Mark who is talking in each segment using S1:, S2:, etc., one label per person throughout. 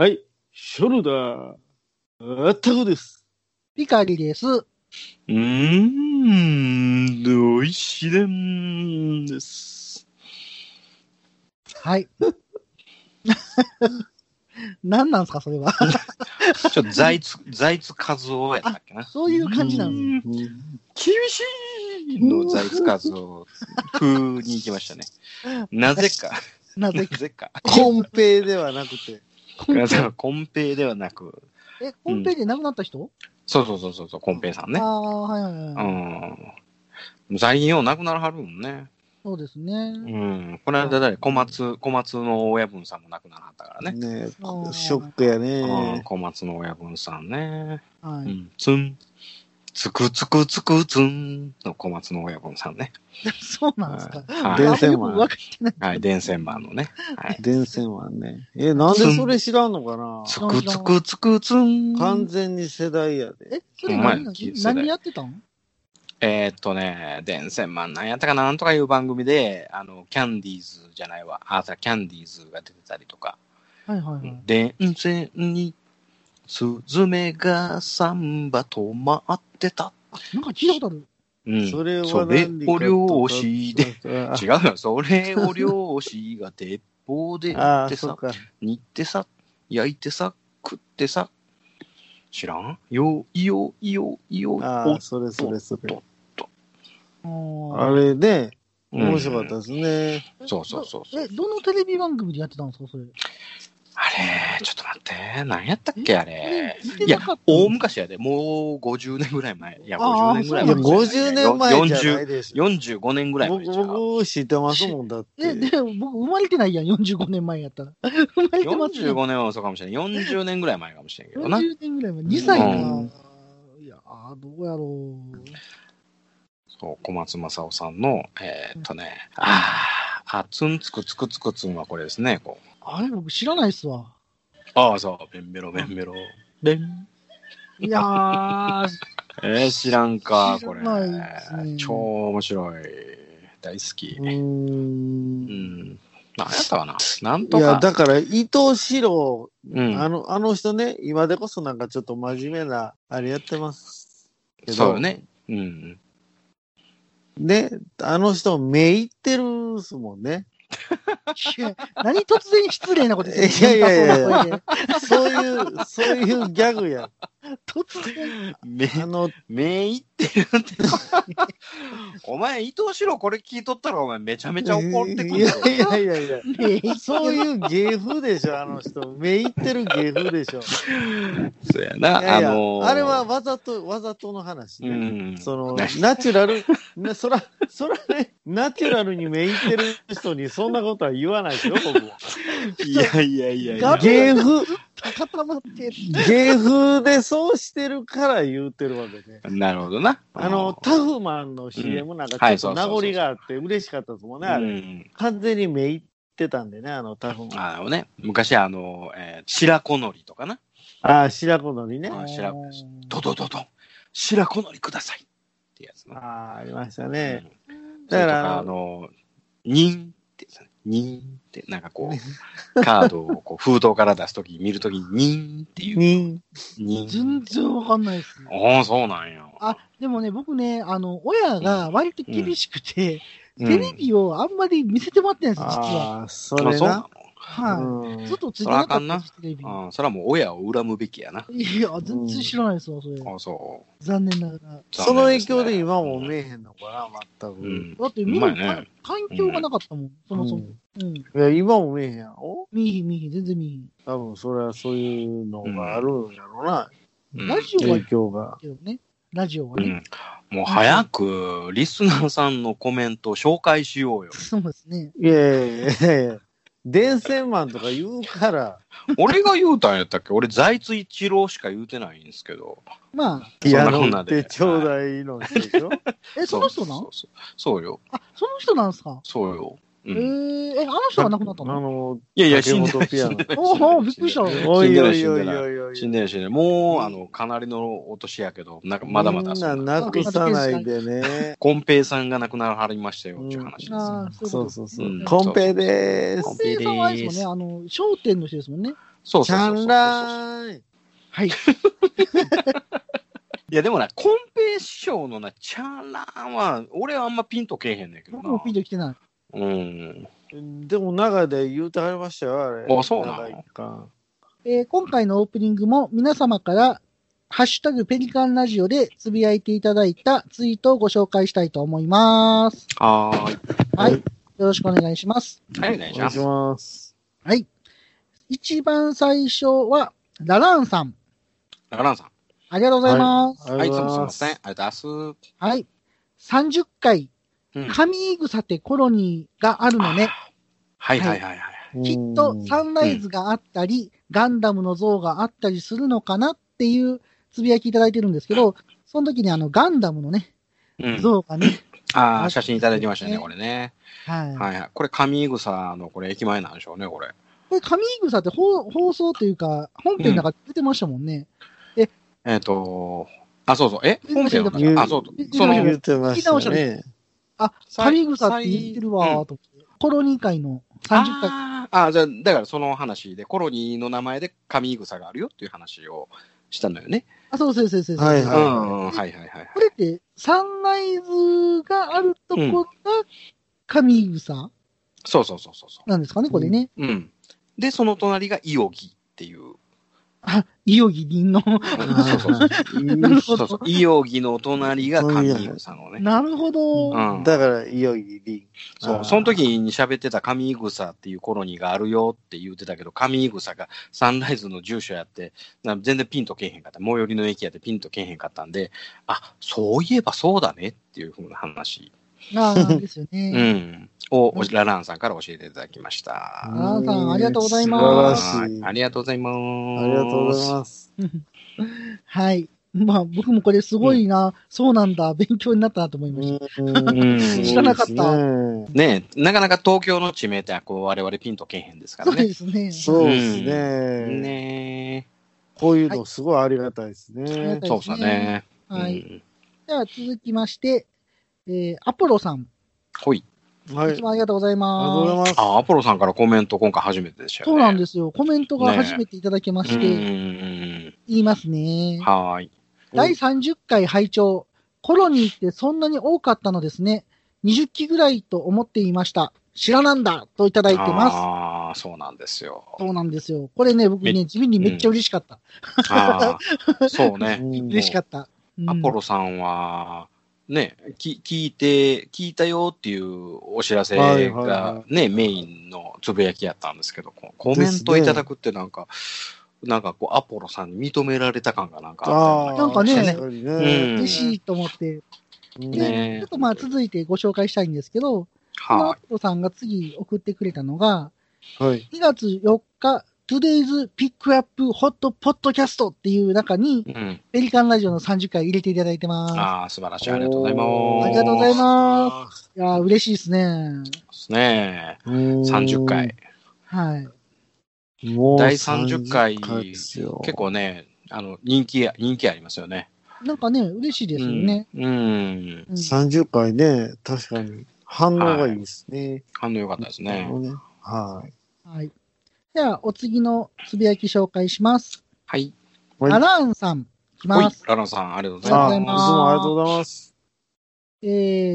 S1: はい、ショルダー、あったくです。
S2: ピカリです。
S3: うーん、おいしでんです。
S2: はい。何なんすか、それは。
S3: ちょっと財津、財津和夫やったっけな。
S2: そういう感じなんですね。
S3: うん厳しいの財津和夫風に行きましたね。なぜか、
S2: な ぜ
S3: なぜか。
S1: コンペではなくて。
S3: コンペ？イではなく、
S2: え、コンペで亡くなった人、
S3: そうそうそうそうそう、コンペイさんね
S2: あ。あ、はいはいはい。
S3: うん。最近よう亡くならはるもんね。
S2: そうですね。
S3: うん。この間誰小松、小松の親分さんも亡くならはったからね。
S1: ねショックや
S3: うん。
S1: ね。
S3: 小松の親分さんね。
S2: はい。
S3: うん。つん。つくつくつくつんの小松の親分さんね。
S2: そうなんですか。
S3: はい
S1: 電線マ。
S3: はい。電線マンのね。はい。
S1: 電線はね。え、なんでそれ知らんのかな？
S3: つくつくつくつん。
S1: 完全に世代やで。
S2: え、それ何何やってたん？
S3: えーっとね、電線マンなんやったかななんとかいう番組で、あの、キャンディーズじゃないわ。あ、さ、キャンディーズが出てたりとか。
S2: はいはいはい。
S3: 電線に、スズメがサンバ止まってた。
S2: なんか聞いたことある。
S3: うん。
S1: それは
S3: そを漁師で。
S1: あ
S3: 違うよ。それを漁師が鉄砲で
S1: ああ、
S3: 撃ってさ。煮ってさ、焼いてさ、食ってさ。知らん？よ、いよ、いよ、いよ、
S1: ああ、それそれそれ。
S2: あ
S1: あれね、
S3: うん
S1: 面白かったですね。
S3: そうそうそうそう
S2: え、どのテレビ番組でやってたんですか、それ？
S3: あれ、ちょっと待って、何やったっけあれ？いや大昔やで、もう50年ぐらい前。いや、
S2: あー
S3: 50年ぐらい
S1: いや、
S3: 前。
S1: 50年前じゃない
S3: 40
S1: でしょ。
S3: 45年ぐらい前
S1: 僕、知ってますもんだって。
S2: え、で、僕生まれてないやん、45年前やったら。生まれてますよ。
S3: 45年はそうかもしれない。40年ぐらい前かもしれんけどな。
S2: 40年ぐらい前。2歳か。
S3: うん
S2: いやー、どうやろ
S3: そう、小松正夫さんの、えーっとね、あーあ、つんつくつくつくつんはこれですね、こう。
S2: う。あれ、僕知らないっすわ。
S3: ああ、そう、ベンベロベンベロ。ベン。
S2: いやー、
S3: えー、知らんか、これ
S2: ね。
S3: 超面白い。大好き。
S1: う
S3: んん。何やったかななんと
S1: いや、
S3: か。
S1: だから、伊藤四郎、
S3: うん
S1: あの、あの人ね、今でこそなんかちょっと真面目な、あれやってますけど。
S3: そうよ。ね。うん。
S1: ね、あの人、目いってるっすもんね。
S2: 何突然失礼なこと言って
S1: いやいやいや いや。そういう、そういうギャグや。
S2: 突然。
S3: 目、
S1: あの、
S3: 目いってるって。お前、伊藤四郎これ聞いとったら、お前めちゃめちゃ怒ってくるぞ。
S1: いやいやいやいや。そういう芸風でしょ、あの人。目いってる芸風でしょ。
S3: そうやな。
S1: いやいや
S3: あのー
S1: あれは、わざと、わざとの話
S3: う
S1: ね。
S3: ん。
S1: その
S3: ね、
S1: ナチュラル、ね、そら、そらね、ナチュラルに目いってる人にそんなことは言わないですよ、僕は。
S3: いやいやいやいや
S2: ガ。
S1: 芸風、
S2: 固まって。
S1: 芸風でそうしてるから言うてるわけで。
S3: なるほどな。
S1: あの、タフマンの CM なんか
S3: はい
S1: ちょっと名残があって嬉しかったですもんね、あれ。
S3: うん。
S1: 完全に目いってたんでね、あのタフマン。
S3: あのね、昔あの、えー白子のりとかな。
S1: ああ、白子のりね。
S3: あ白子ドドドドン、白子のりくださいってやつな。
S1: ああ、ありましたね。
S3: うん
S1: だから
S3: あの、ニンってやつね、ニンって、なんかこう、カードをこう封筒から出すとき、見るときに、ニンっていう。
S1: に、
S3: ニン。
S2: 全然わかんないですね。
S3: ああ、そうなんや。
S2: あ、でもね、僕ね、あの、親が割と厳しくて、
S3: うん
S2: テレビをあんまり見せてもらってないんです、実は。
S1: ああ、それな。
S2: はい。
S1: うん
S2: ずっとついてなかったです、テレビ。
S3: のああ、それはもう親を恨むべきやな。
S2: いや、全然知らないですわ、それ。
S3: ああ、そ
S2: 残念ながら。
S3: う。
S1: その影響で
S3: 残
S1: 今も見えへんのかな、全く。
S3: うん。
S2: だって見る環境がなかったもん、そもそも。うん。
S1: いや、今も見えへんやろ？
S2: 見えひん見えひん、全然見えひん。
S1: 多分それはそういうのがあるんやろうな、
S3: うん
S2: ラジオは
S1: 影響が。
S2: ラジオはね。
S3: うん。もう早く、リスナーさんのコメントを紹介しようよ。
S2: そうですね。
S1: いやいやいやいや、電線マンとか言うから、
S3: 俺が言うたんやったっけ？俺、財津一郎しか言うてないんですけど。
S2: まあ、
S1: ピアノ
S3: んなで。
S1: ってちょうだいの人でしょ？
S2: え、その人なん？
S3: そうよ。
S2: あ、その人なんですか？
S3: そうよ。う
S2: え
S3: ん、
S2: ー、え、あの人が亡くなった
S1: あ
S2: の
S1: の、
S3: いやいや、
S1: 竹
S3: 死んでない。
S1: 本ピアノ
S3: 死んでない
S2: おおびっくりした
S1: おいおい
S3: 死んで。死んでない、死んでない。もう、あの、かなりのお年やけど、なんかまだまだ
S1: みんな
S3: そんな。
S1: なくさないでね。
S3: コンペイさんが亡くならはりましたよ、っていう話です
S2: そう。
S1: そうそう。コンペでーす
S2: コン。ペイさんはあれですもんね、あの、商店の人ですもんね。
S3: そう
S1: チャン
S3: そうそうそう。
S1: ラーイ。
S2: はい。
S3: いや、でもな、コンペ師匠のな、チャンラーンは、俺はあんまピンとけえへんねんけどな。
S2: 僕もピンと来てない。
S3: うん。
S1: でも長で言うてはりましたよ、あれ。
S3: あそうなの
S2: えー今回のオープニングも皆様から、ハッシュタグペリカンラジオでつぶやいていただいたツイートをご紹介したいと思います。
S3: はーい。
S2: はい。
S1: はい
S2: よろしくお願いします。
S3: はい、お願いします。
S2: はい。一番最初は、ラランさん。
S3: ラランさん。
S2: ありがとうございます。
S3: はい、いつもすみま
S1: ん。
S3: せん。ありがとうございます。
S2: はい。30回、
S3: うん
S2: 神草てコロニーがあるのね。
S3: はいはいはいはい。
S2: きっとサンライズがあったり、ガンダムの像があったりするのかなっていうつぶやきいただいてるんですけど、その時にあのガンダムのね、
S3: うん。
S2: 像がね、
S3: ああ、写真いただきましたね、これね。
S2: はい。
S3: はいはい。これ、上草のこれ、駅前なんでしょうね、これ。
S2: これ神草って放放送というか、本編の中で出てましたもんね。
S3: えっ、と、あ、そうそう。え？本編
S1: 言う
S3: は？あ、そう
S2: 言って
S3: その、
S1: 言ってましたね。
S2: あ、神草って言ってるわーと思って。コロニー会の30回。
S3: あーあー、じゃあ、だからその話で、コロニーの名前で上草があるよっていう話をしたのよね。
S2: あ、そうそうそうそうそう。
S1: はい
S3: うん、
S1: は
S3: はいはいはいはい。
S2: これって、サンライズがあるとこが神草
S3: そうそうそうそうそ
S2: なんですかね、これね。
S3: う。うん。で、その隣がイオギっていう。
S2: あ、いよぎりんの。
S3: そうそうそう。
S2: なるほど
S3: そうそう。。イオギの隣が上草のね。
S2: なるほど。
S3: うん。
S1: だから、いよいより。
S3: そう、その時に喋ってた上草っていうコロニーがあるよって言ってたけど、上草がサンライズの住所やって、な全然ピンとけえへんかった。最寄りの駅やってピンとけえへんかったんで、あ、そういえばそうだねっていうふうな話、
S2: ああ、ですよ
S3: う
S2: ね。
S3: ん、をラランさんから教えていただきました。
S2: ラランさんありがとうございます
S1: 素晴らしい。
S3: はいありがとうございます。
S1: ありがとうございます。
S2: はい。まあ、僕もこれすごいな、そうなんだ、勉強になったなと思いました。
S3: うん
S2: 知らなかった
S1: ね
S3: なかなか東京の地名ってこう我々ピンとけえへんですから
S2: そう
S3: ね。
S2: ですね。
S1: そうです
S3: うん
S1: ね。
S3: ね
S1: こういうのすごいありがたいですね
S2: た。
S3: え、そうですね。
S2: はい。
S3: うん
S2: では続きまして、えー、アポロさん。
S3: ほい。
S1: はい。あり
S2: いつもありがとうござい
S1: がとうござい
S2: ま
S1: ます。
S3: あ、アポロさんからコメント今回初めてでした
S2: す。
S3: よね。
S2: そうなんですよ。コメントが初めていただきまして、
S3: うん
S2: 言いますね。
S3: はーい。
S2: 第30回拝聴コロニーってそんなに多かったのですね。20機ぐらいと思っていました。知らなんだといただいてます。
S3: ああ、そうなんですよ。
S2: そうなんですよ。これね、僕
S3: め
S2: ね、地味にめっちゃ嬉しかった。
S3: ああ、そうね。
S1: う ん
S2: 嬉しかった。うん
S3: アポロさんは、ね、き聞いて、聞いたよっていうお知らせ
S1: はいはい
S3: が
S1: は
S3: ね、メインのつぶやきやったんですけど、コメントいただくってなんか、なんかこう、アポロさんに認められた感がなんかあったよ
S2: なんかね
S1: ね。
S3: うん。
S2: 嬉しいと思って。
S1: うん。
S2: で、
S3: ね
S2: ちょっとまあ続いてご紹介したいんですけど、このア
S3: は
S2: ポロさんが次送ってくれたのが、
S1: はい。
S2: 2月4日、Today's Pick Up Hot Podcast っていう中に、
S3: い。うん。
S2: ペリカンラジオの30回入れていただいてます。
S3: ああ、素晴らしい。ありがとうございます。
S2: ありがとうございます。いやー、嬉しいですね。
S3: すね。
S1: うん
S3: 30回。。
S2: はい。
S1: もう
S3: 第30回、
S1: 30回ですよ
S3: 結構ね、あの、人気、人気ありますよね。
S2: なんかね、嬉しいですよね。
S3: うん。うん。
S2: うん
S1: 30回ね、確かに反応がいいですね。
S3: 反応良かったですね。
S1: ねはい。
S2: はい。では、お次のつぶやき紹介します。
S3: はい。
S1: はい
S2: アラーンさん、いき
S3: ほい
S2: ます。、
S3: ラランさん、ありがとうござい
S1: あ
S3: ます。
S2: ありがとうございます
S1: いつもありがとうございます。
S2: え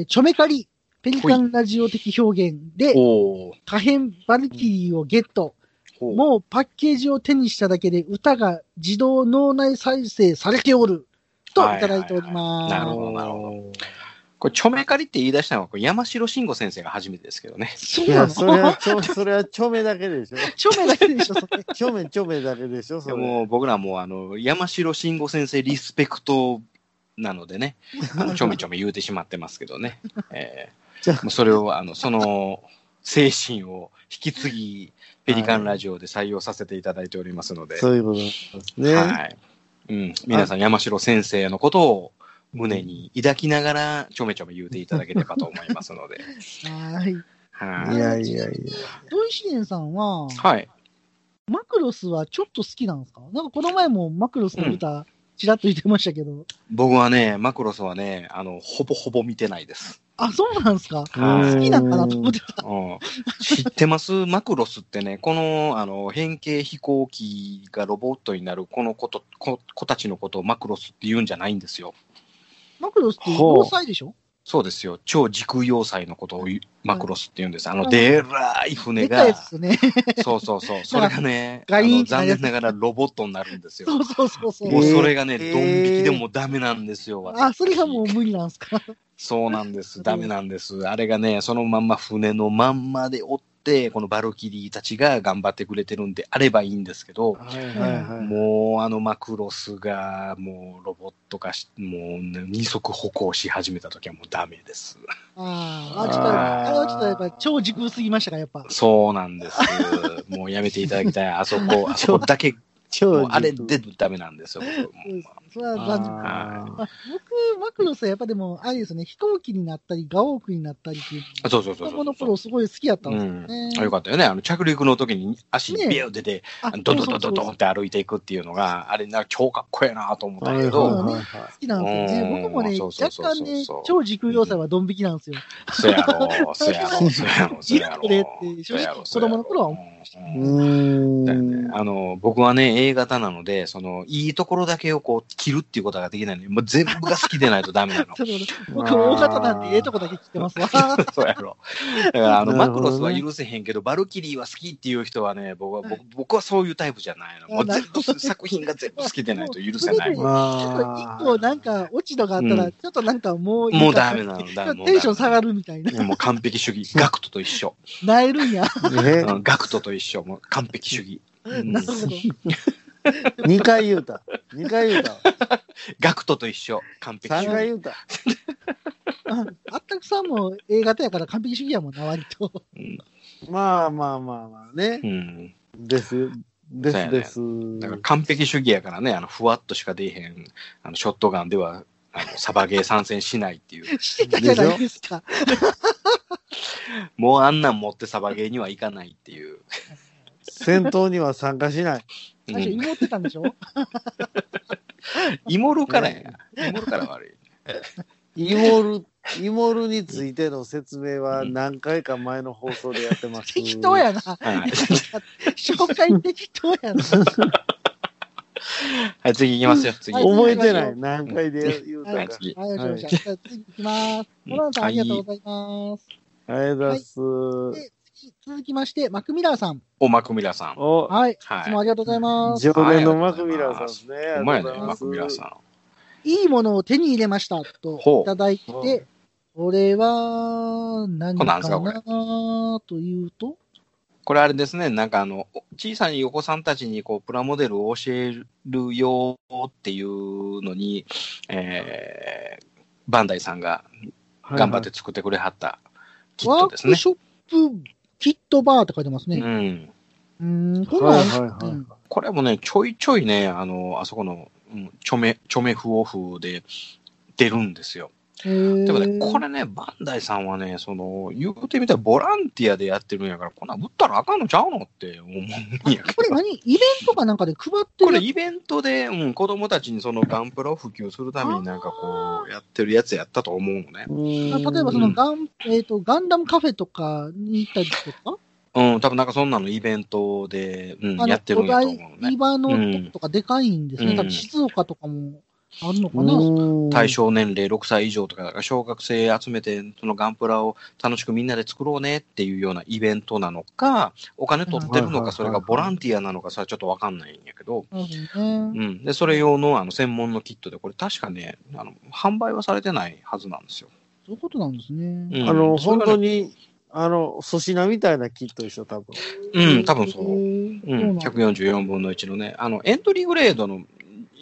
S2: ー、ちょめかり、ペリカンラジオ的表現で、
S3: おー
S2: 可変バルキリーをゲット。
S3: ほう
S2: もうパッケージを手にしただけで歌が自動脳内再生されておる。といただいております。
S3: なるほどなるほどこれ、ちょめかりって言い出したのは、これ山城慎吾先生が初めてですけどね。
S2: そうな
S1: いや、それ
S2: の
S1: はちょ、それはちょめだけでしょ。
S2: ちょめだけでしょ。
S1: ちょめちょめだけでしょ、それ。
S3: でも、僕らも、あの、山城慎吾先生リスペクトなのでね、あのちょめちょめ言うてしまってますけどね。え
S1: じゃ
S3: ー、もうそれを、あの、その精神を引き継ぎ、ペリカンラジオで採用させていただいておりますので、
S1: そういうことですね。
S3: はい。うん、皆さん、山城先生のことを胸に抱きながら、ちょめちょめ言うていただければと思いますので。
S2: はい。
S3: はい
S1: いやいやいや。
S2: 土井紫蓮さんは、
S3: はい。
S2: マクロスはちょっと好きなんですか？なんかこの前もマクロスの歌、ちらっと言ってましたけど。
S3: 僕はね、マクロスはね、あの、ほぼほぼ見てないです。
S2: あ、そうなんですか？
S3: はい
S2: 好きなんかなと思ってた。
S3: うん知ってます？マクロスってね、このあの変形飛行機がロボットになるこのこと子子たちのことをマクロスって言うんじゃないんですよ。
S2: マクロスって要塞でしょ？
S3: そうですよ。超時空要塞のことをマクロスって言うんです。あの、
S2: はい
S3: でらい船が
S2: でかいね。
S3: そうそうそう。それがね、あの残念ながらロボットになるんですよ。
S2: そうそうそうそう。
S3: もうそれがね、
S1: えー
S3: ドン引きでもダメなんですよ。
S2: あ、それがもう無理なんですか？
S3: そうなんです。ダメなんです。あれがね、そのまんま船のまんまで追って、このバルキリーたちが頑張ってくれてるんであればいいんですけど、
S1: はいはいはい。
S3: もうあのマクロスがもうロボット化し、もう、ね、二足歩行し始めた時はもうダメです。
S2: あーあ、ちょっと、あれはちょっとやっぱ超時空すぎましたか、やっぱ。
S3: そうなんです。もうやめていただきたい。あそこ、あそこだけ、も
S1: 超
S3: うあれでダメなんですよ。僕
S2: それは残念。
S1: あ
S2: まあ僕、マクロスはやっぱでも、あれですよね、飛行機になったり、ガオークになったりっていう、
S3: そうそうそう
S2: 子供の
S3: そう。
S2: 頃すごい好きやったんですよ
S3: うん
S2: ね。
S3: あよかったよね。あの着陸の時に足
S2: ね
S3: ビュー出て、
S2: あ
S3: ドンドンドンドンドンって歩いていくっていうのが、あれな、超かっこええなと思った
S1: はい
S3: けど。
S2: 好きなんですよね。
S3: うん
S2: 僕もね、若干ね、超時空要塞はドン引きなんですよ。
S3: そやろ、そやろ、そやろ、そやろ。
S2: 正直子供の頃は思
S3: うん
S1: うーん。
S3: だよね、あの僕はね、A 型なので、そのいいところだけをこう切るっていうことができないので、もう全部が好きでないとダメなの。
S2: 僕、大型なんでええとこだけ切ってますわ。
S3: そうやろ。だからあの、マクロスは許せへんけど、バルキリーは好きっていう人はね、僕は、僕僕はそういうタイプじゃないの。もう全部作品が全部好きでないと許せない。
S2: ちょっと一個なんか落ち度があったら、
S3: うん
S2: ちょっとなんかもういいか
S3: もうダメなの。
S2: テンション下がるみたいな。
S3: もう完璧主義。ガクトと一緒。
S2: なえるんや。
S3: ガクトと一緒。もう完璧主義。うん
S2: なるほど。
S1: 二回言うた。二回言うた。
S3: ガクトと一緒。完璧主義。
S1: 三回言うた。
S2: ああったくさんも A 型やから完璧主義やもんな、割と。
S3: うん
S1: まあまあまあまあね。
S3: うん。
S1: ですよ。ですです。
S3: だから完璧主義やからね、あの、ふわっとしか出えへん、あの、ショットガンでは、あの、サバゲー参戦しないっていう。
S2: してたじゃないですか。
S3: もうあんなん持ってサバゲーには行かないっていう。
S1: 戦闘には参加しない。
S3: うん、
S2: 最初芋ってたんでしょ？
S3: イモルからや。イモルから悪い。
S1: イモル、イモルについての説明は何回か前の放送でやってます。
S2: 適当やな。
S3: はい。
S2: 紹介適当やな。
S3: はい、次行きますよ。次。
S2: はい
S1: 覚えてない。何回で言うたか。
S3: はい次
S2: はい、次行きます。モランさん、ありがとうございます。
S1: ありがとうございます。
S2: 続きまして、マクミラーさん。
S3: おマクミラさん。
S1: お、
S2: はい。い
S3: はい
S2: つもありがとうございます。
S1: 常連のマクミラーさんですね。
S3: うまいね、マクミラさん。
S2: いいものを手に入れました。といただいて、これは、何か
S3: すかこれ？
S2: なというと、
S3: これあれですね、なんかあの、小さいお子さんたちにこう、プラモデルを教えるよっていうのに、えー、バンダイさんが頑張って作ってくれはったキッ
S2: ワ
S3: トですね
S2: ーク。ショップキットバーって書いてますね。
S3: うん。
S2: うーん、こん
S1: は
S2: ないん
S1: はいはい
S2: うん
S3: これもね、ちょいちょいね、あの、あそこの、うん、チョメ、チョメフオフで出るんですよ。でもね、これね、バンダイさんはね、その、言うてみたらボランティアでやってるんやから、こんなん売ったらあかんのちゃうのって思うんやけど。
S2: これ何？イベントかなんかで配ってる？
S3: これイベントで、うん、子供たちにそのガンプラを普及するためになんかこう、やってるやつやったと思うのね。
S1: うん
S2: 例えばそのガン、えっ、と、ガンダムカフェとかに行ったりとか、
S3: うん、多分なんかそんなのイベントで、うん、やってるんやと思うの
S2: お台
S3: ね。
S2: 場のとかでかいんですね。
S3: うん
S2: 多分静岡とかもあるのかな？
S1: うん
S3: 対象年齢6歳以上とか、だから小学生集めて、そのガンプラを楽しくみんなで作ろうねっていうようなイベントなのか、お金取ってるのか、それがボランティアなのか、それはちょっとわかんないんやけど、
S2: なるほどね。
S3: うん。で、それ用のあの専門のキットで、これ確かね、あの、販売はされてないはずなんですよ。
S2: そういうことなんですね。
S3: うん
S1: あの、本当に、あの、粗品みたいなキットでしょ、多分。
S3: うん、多分そう。うん、
S2: そうなんだ
S3: 144分の1のね、あの、エントリーグレードの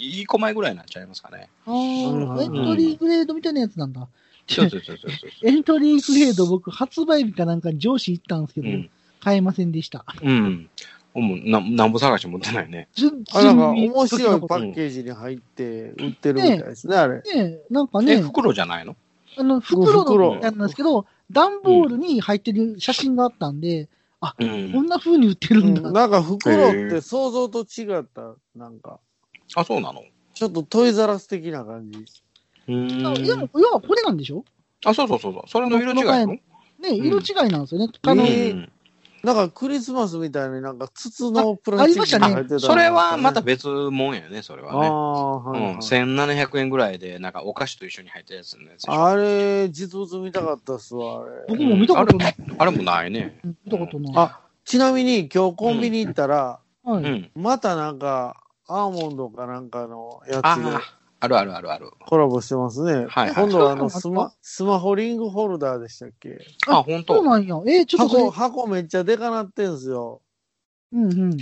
S3: 1個前ぐらいになっちゃいますかね。
S2: あ
S1: うん
S2: あ、エントリーグレードみたいなやつなんだ。
S3: そうそうそうそうそう。
S2: エントリーグレード僕発売日かなんかに上司行ったんですけど、
S3: うん。
S2: 買えませんでした。
S3: うん。もうななんぼ探し持ってないね。
S2: 全
S1: あ、なんか
S2: 然
S1: 面白いパ
S2: パ
S1: ッケージに入って売ってるみたいですね、あれ。
S2: ねなんか
S3: え、
S2: ね、
S3: 袋じゃないの？
S2: あの、袋なんですけど、段ボールに入ってる写真があったんで、
S3: う
S2: こん
S3: ん。
S2: な風に売ってるんだ。
S1: うんなんか袋って想像と違った、なんか、
S3: あ、そうなの？
S1: ちょっとトイザラス的な感じ。
S3: うん。
S2: あでも、要はこれなんでしょ？
S3: あ、そうそうそうそう。それの色違いよ。
S2: ね、色違いなんですよね。あの、
S1: え
S3: うん
S1: なんかクリスマスみたいになんか筒のプラスチック
S2: あありましたね
S1: が入ってたの
S3: それはまた別もんやね、それはね。
S1: ああ、はい、
S3: うん、
S1: はい
S3: 1700円ぐらいで、なんかお菓子と一緒に入ったやつのやつ
S1: あれ、実物見たかったっすわ、あれ。
S2: 僕も見たことない。
S3: あれもないね。
S2: うん見たことない。
S1: あ、ちなみに今日コンビニ行ったら、
S2: はい。
S3: うん。
S1: またなんか、アーモンドかなんかのやつ
S3: あ
S1: で
S3: あ、あるあるあるある。
S1: コラボしてますね。
S3: はいはい
S1: 今度はあのスマ、スマホリングホルダーでしたっけ？
S3: あ、本当。
S2: そうなんや。えー、ちょっと
S1: 箱、
S2: そ
S1: 箱めっちゃでかなってんすよ。
S2: れ、うんうん。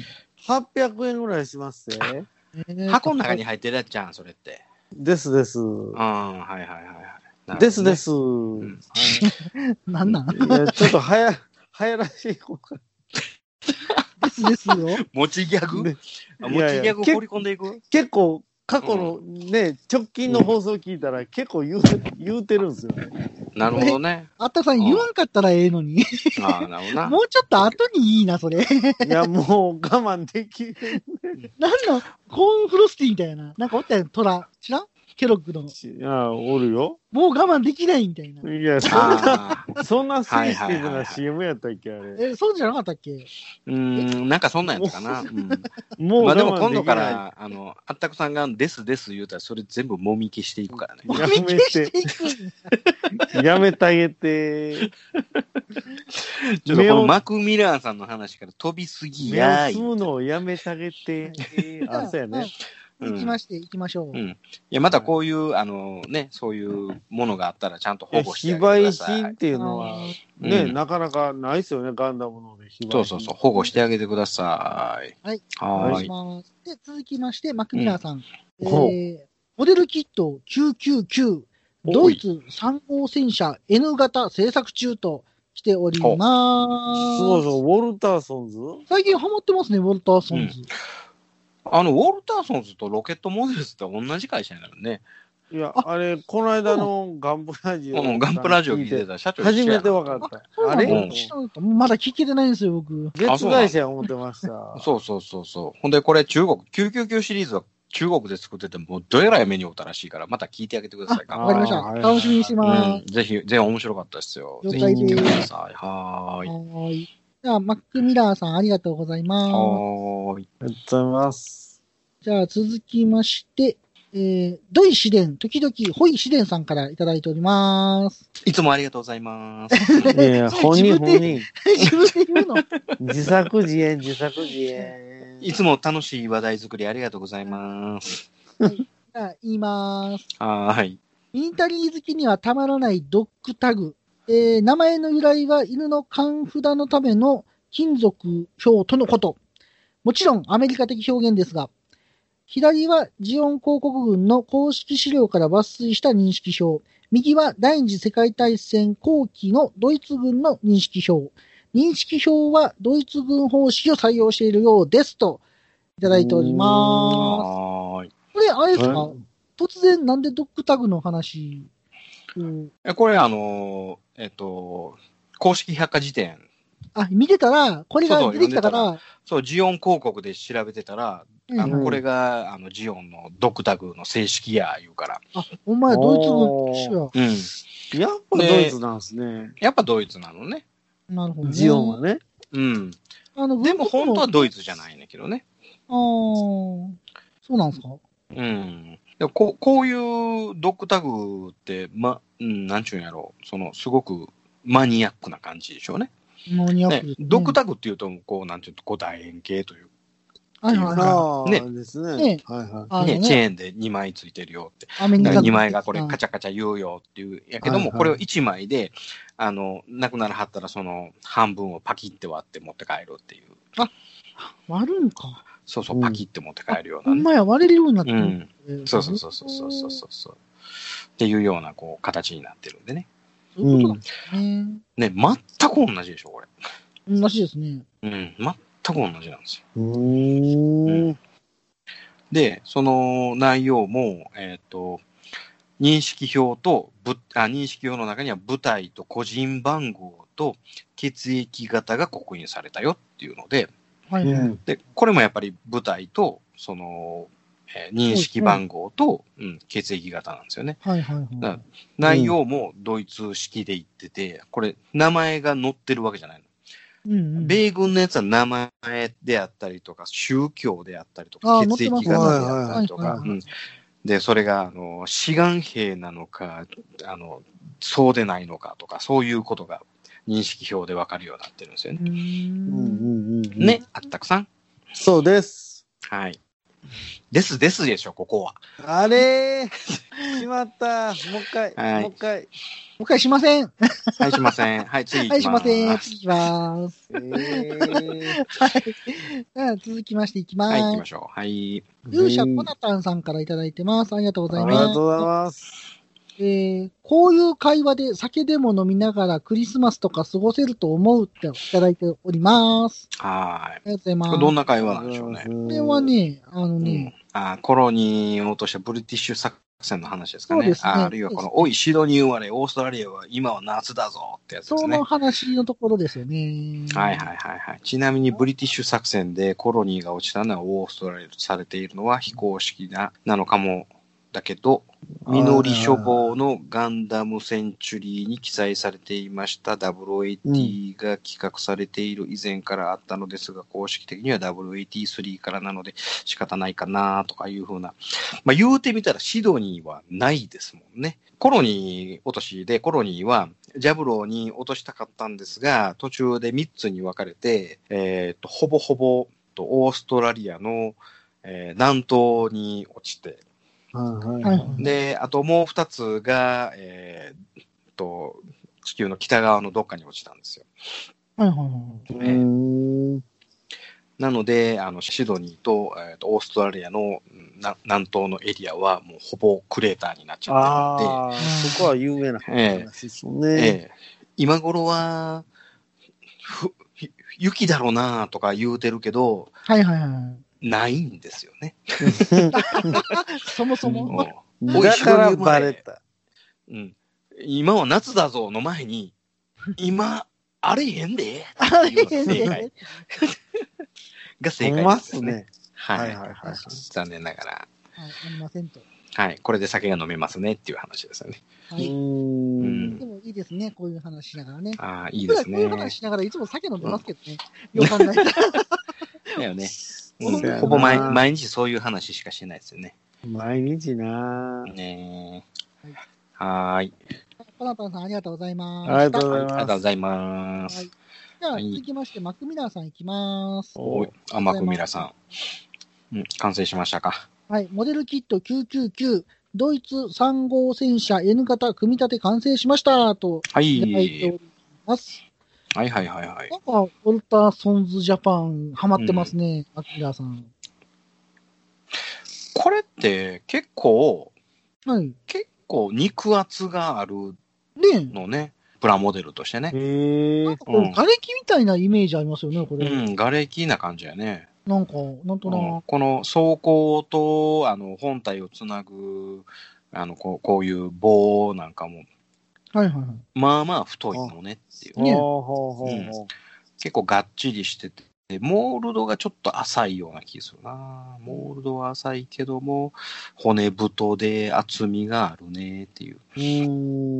S1: 800円ぐらいしますね。
S2: えー
S3: 箱の中に入ってるやつじゃん、それって。
S1: ですです。
S3: うん、はいはいはいはい。
S1: ですで。す。
S3: ん
S2: なんなん？
S1: はいいや、ちょっとはや、はやらしい方が。
S2: ですですよ。
S3: 持ちギャグ？
S1: ね
S3: あ持ちギャグ放り込んでいく？
S1: 結構、過去のね、直近の放送聞いたら結構言う、言うてるんですよね。
S3: なるほどね。
S2: あったくさん言わんかったらええのに。
S3: ああ、なるほどな。
S2: もうちょっと後にいいな、それ。
S1: いや、もう我慢できる。
S2: なんの、コーンフロスティみたいな。なんかおったやん、トラ。知らん？ケロッグの。
S1: いや、おるよ。
S2: もう我慢できないみたいな。
S1: いや、そんな、
S3: ああ。
S1: そんなセンシティブな CM やったっけ、あれ。
S2: え、そうじゃなかったっけ？
S3: うーん、なんかそんなんやったかな。うん。
S1: もう
S3: まあでも今度から、あの、あったくさんがですです言うたら、それ全部もみ消していくからね。
S2: もみ
S1: やめて
S2: 消していくんや。
S1: やめてあげて。
S3: ちょっとこのマクミラーさんの話から飛びすぎ
S1: 目を
S3: やーい。
S1: 吸うのをやめてあげて。あ、そうやね。
S2: 行きまして、行きましょう。
S3: うん。いや、またこういう、あのね、そういうものがあったらちゃんと保護してあ
S1: 非
S3: げてく
S1: 売
S3: ださい。
S1: 品っていうのは、
S3: うん
S1: ね、
S3: うん
S1: なかなかないですよね、ガンダムので非売品。
S3: そうそうそう、保護してあげてください。
S2: はい。
S3: は
S2: お願いし。ます。で、続きまして、マクミラーさん。
S1: うんほう
S2: えー、モデルキット999、ドイツ3号戦車 N 型製作中と来ております。
S1: そうそう、ウォルターソンズ？
S2: 最近ハマってますね、ウォルターソンズ。
S3: あの、ウォルターソンズとロケットモデルズって同じ会社になるね。
S1: いや、あれ、この間のガンプラジオ。
S3: うん、ガンプラジオ聞いてたら社長
S1: 初めて
S3: わ
S1: 分かった。あれ？
S3: うん
S2: まだ聞けてないんですよ、僕。
S1: 別会社や思ってました。
S3: そうそうそうそう。ほんで、これ中国、999シリーズは中国で作っててもうどえらい目に遭ったらしいから、また聞いてあげてください。
S2: わかりました。楽しみにしてます。
S3: うん、ぜひ、ぜひ面白かったですよ。ぜひ聞いてください。はーい。
S2: はーい。じゃあ、マックミラーさん、ありがとうございます。
S3: はーい。
S1: ありがとうございます。
S2: じゃあ、続きまして、えー、ドイ試練、時々、ホイ試練さんからいただいております。
S3: いつもありがとうございます。
S1: いやいや、本人
S2: 自分で
S1: 本人。
S2: 自分で言うの？
S1: 自作自演、自作自演。
S3: いつも楽しい話題作りありがとうございます。
S2: じゃあ、言います。
S3: はーい。
S2: ミニタリー好きにはたまらないドッグタグ。えー名前の由来は犬の缶札のための金属表とのこと。もちろんアメリカ的表現ですが、左はジオン広告軍の公式資料から抜粋した認識表。右は第二次世界大戦後期のドイツ軍の認識表。認識表はドイツ軍方式を採用しているようですと、いただいております。これ、あれですか？
S1: はい
S2: 突然なんでドッグタグの話を
S3: えこれ、あのー、えっと、公式百科事典。
S2: あ、見てたら、これが出てきたから、
S3: そう、ジオン広告で調べてたら、
S2: うん
S3: あの、
S1: うん
S3: これが、あの、ジオンのドッグタグの正式や、言うから。
S2: あ、お前ドイツ軍と一緒
S3: うん。
S1: やっぱドイツなんですね。
S3: やっぱドイツなのね。
S2: や。なるほど、ね。
S1: ジオンはね。
S3: うん。
S2: あの
S3: でも本当はドイツじゃ
S2: い。
S3: ないねんけどね。
S2: ああ、そうなんですか？
S3: うん。でもこうこういうドッグタグって、ま、うん、なんちゅうんやろう。その、すごくマニアックな感じでしょうね。ね、ドクタグっていうと、こう、なんていうと、こう、円形という
S2: はいはい
S3: ね。
S1: ですね。
S2: ね
S1: はいはい。
S3: ね、チェーンで2枚ついてるよって。
S2: アメ
S3: 2枚がこれカ
S2: チ
S3: ャカチャ言うよっていう、やけども、これを1枚で、あの、なくならはったら、その、半分をパキって割って持って帰るっていう。
S2: あ、割るんか。
S3: そうそう、パキって持って帰るような、ね。
S2: ほんまや、割れるようになってる。
S3: うん。そうそうそうそうそうそうそう。っていうような、こう、形になってるんでね。
S2: そういうことなんね。
S3: ね、全く同じでしょ、これ。
S2: らしいですね。
S3: うん、全く同じなんですよ。
S1: うーん。
S3: で、その内容も、えっ、と、認識表とぶあ、認識表の中には部隊と個人番号と血液型が刻印されたよっていうので、
S2: はい。
S3: で、これもやっぱり部隊と、その、えー認識番号と、うん、血液型なんですよね。
S2: はいはいはい。
S3: な内容もドイツ式で言ってて、これ、名前が載ってるわけじゃないの。
S2: うんうん、
S3: 米軍のやつは名前であったりとか、宗教であったりとか、血液型であったりとか、で、それが、あの、志願兵なのか、あの、そうでないのかとか、そういうことが認識表でわかるようになってるんですよね。ね、あったくさん。
S1: そうです。
S3: はい。ですですでしょ、ここは。
S1: あれーしまった。もう一回、
S3: はい
S1: もう一回。
S2: もう一回しません。は
S3: はい、しません。はい、次
S2: い、
S3: 行きま。
S2: しますせん。次行きます。
S1: えー、
S2: はい。続きましていきます。
S3: はい、行きましょう。はい。
S2: 勇者コナタンさんからいただいてます。ありがとうござい
S1: あ
S2: ます。
S1: りがとうございます。
S2: えーこういう会話で酒でも飲みながらクリスマスとか過ごせると思うっていただいております。
S3: は
S2: ありがとうござい
S3: い。
S2: ます。
S3: どんな会話なんでしょうね。
S2: これはね、あの
S3: うん
S2: ね、、
S3: あコロニーを落としたブリティッシュ作戦の話ですかね。
S2: ね
S3: ああるいはこの、おい、シドニー生まれ、オーストラリアは今は夏だぞってやつですね。
S2: その話のところですよね。
S3: はいはいはいはい。ちなみにブリティッシュ作戦でコロニーが落ちたのはオーストラリアとされているのは非公式ななのかもだけど、ミノリ処方のガンダムセンチュリーに記載されていました WAT が企画されている以前からあったのですが、公式的には WAT3 からなので仕方ないかなとかいうふうな。まあ言うてみたらシドニーはないですもんね。コロニー落としでコロニーはジャブローに落としたかったんですが、途中で3つに分かれて、えっ、と、ほぼほぼオーストラリアの、えー南東に落ちて、
S1: はい
S2: はい
S1: はい。
S3: で、あともう2つが、えーと、地球の北側のどっかに落ちたんですよ。
S2: はいはいはい。
S1: うーん。
S3: なので、あの、シドニーと,、えーとオーストラリアのうんな南東のエリアはもうほぼクレーターになっちゃってるので、
S1: ああ、そこは有名な話ですね。
S3: ええ今頃は、ふひ雪だろうなとか言うてるけど、
S2: はいはいはい。
S3: ないんですよね。
S2: そもそも？
S3: も
S1: だからバレた。
S3: ううん、今は夏だぞの前に、今、あれへんで
S2: あれ
S3: っていうのが正
S2: ね
S3: 解。が正
S1: ほん
S3: 解で
S1: ますすね。
S3: ね。はい。
S1: はいはいはい
S3: 残念ながら。
S2: はい、ありませんと。
S3: はい。これで酒が飲めますねっていう話ですよね。
S1: う
S2: はい。
S1: ーん。
S2: でもいいですね、こういう話しながらね。
S3: ああ、いいですね
S2: こういう。話しながらいつも酒飲んでますけどね。よく考えたら。
S3: だよね。ほぼ毎毎日そういう話しかしてないですよね。
S1: 毎日な
S3: ねえはーい。
S2: コナタンさんありがとうございます。
S1: ありがとうご
S3: はいありがとう
S1: ざいま
S3: ございます。
S2: はいでは、続きまして、マクミラーさんいきます。
S3: おい、甘くみらさん。うん、完成しましたか。
S2: はい、モデルキット999、ドイツ3号戦車 N 型組み立て完成しましたと
S3: はい
S2: いただいております。
S3: はいはいはいはい
S2: な。んか、ウォルターソンズジャパンハマってますね、マクミラーさん。
S3: これって結構、
S2: はい。
S3: 結構肉厚がある
S2: ね
S3: のね。プラモデルとしてね
S1: す。。へえ
S2: なんか。こう、瓦礫みたいなイメージありますよね、これ。
S3: うん、瓦礫な感じやね。
S2: なんか、なんと
S3: うん
S2: な
S3: この装甲とあの本体をつなぐあのこうこういう棒なんかも
S2: く。はいはいはい。
S3: まあまあ太いのねっていう
S2: ね
S1: ほうほうほうほ
S3: 結構がっちりしててモールドがちょっと浅いような気がするなモールドは浅いけども骨太で厚みがあるねっていう
S1: う。う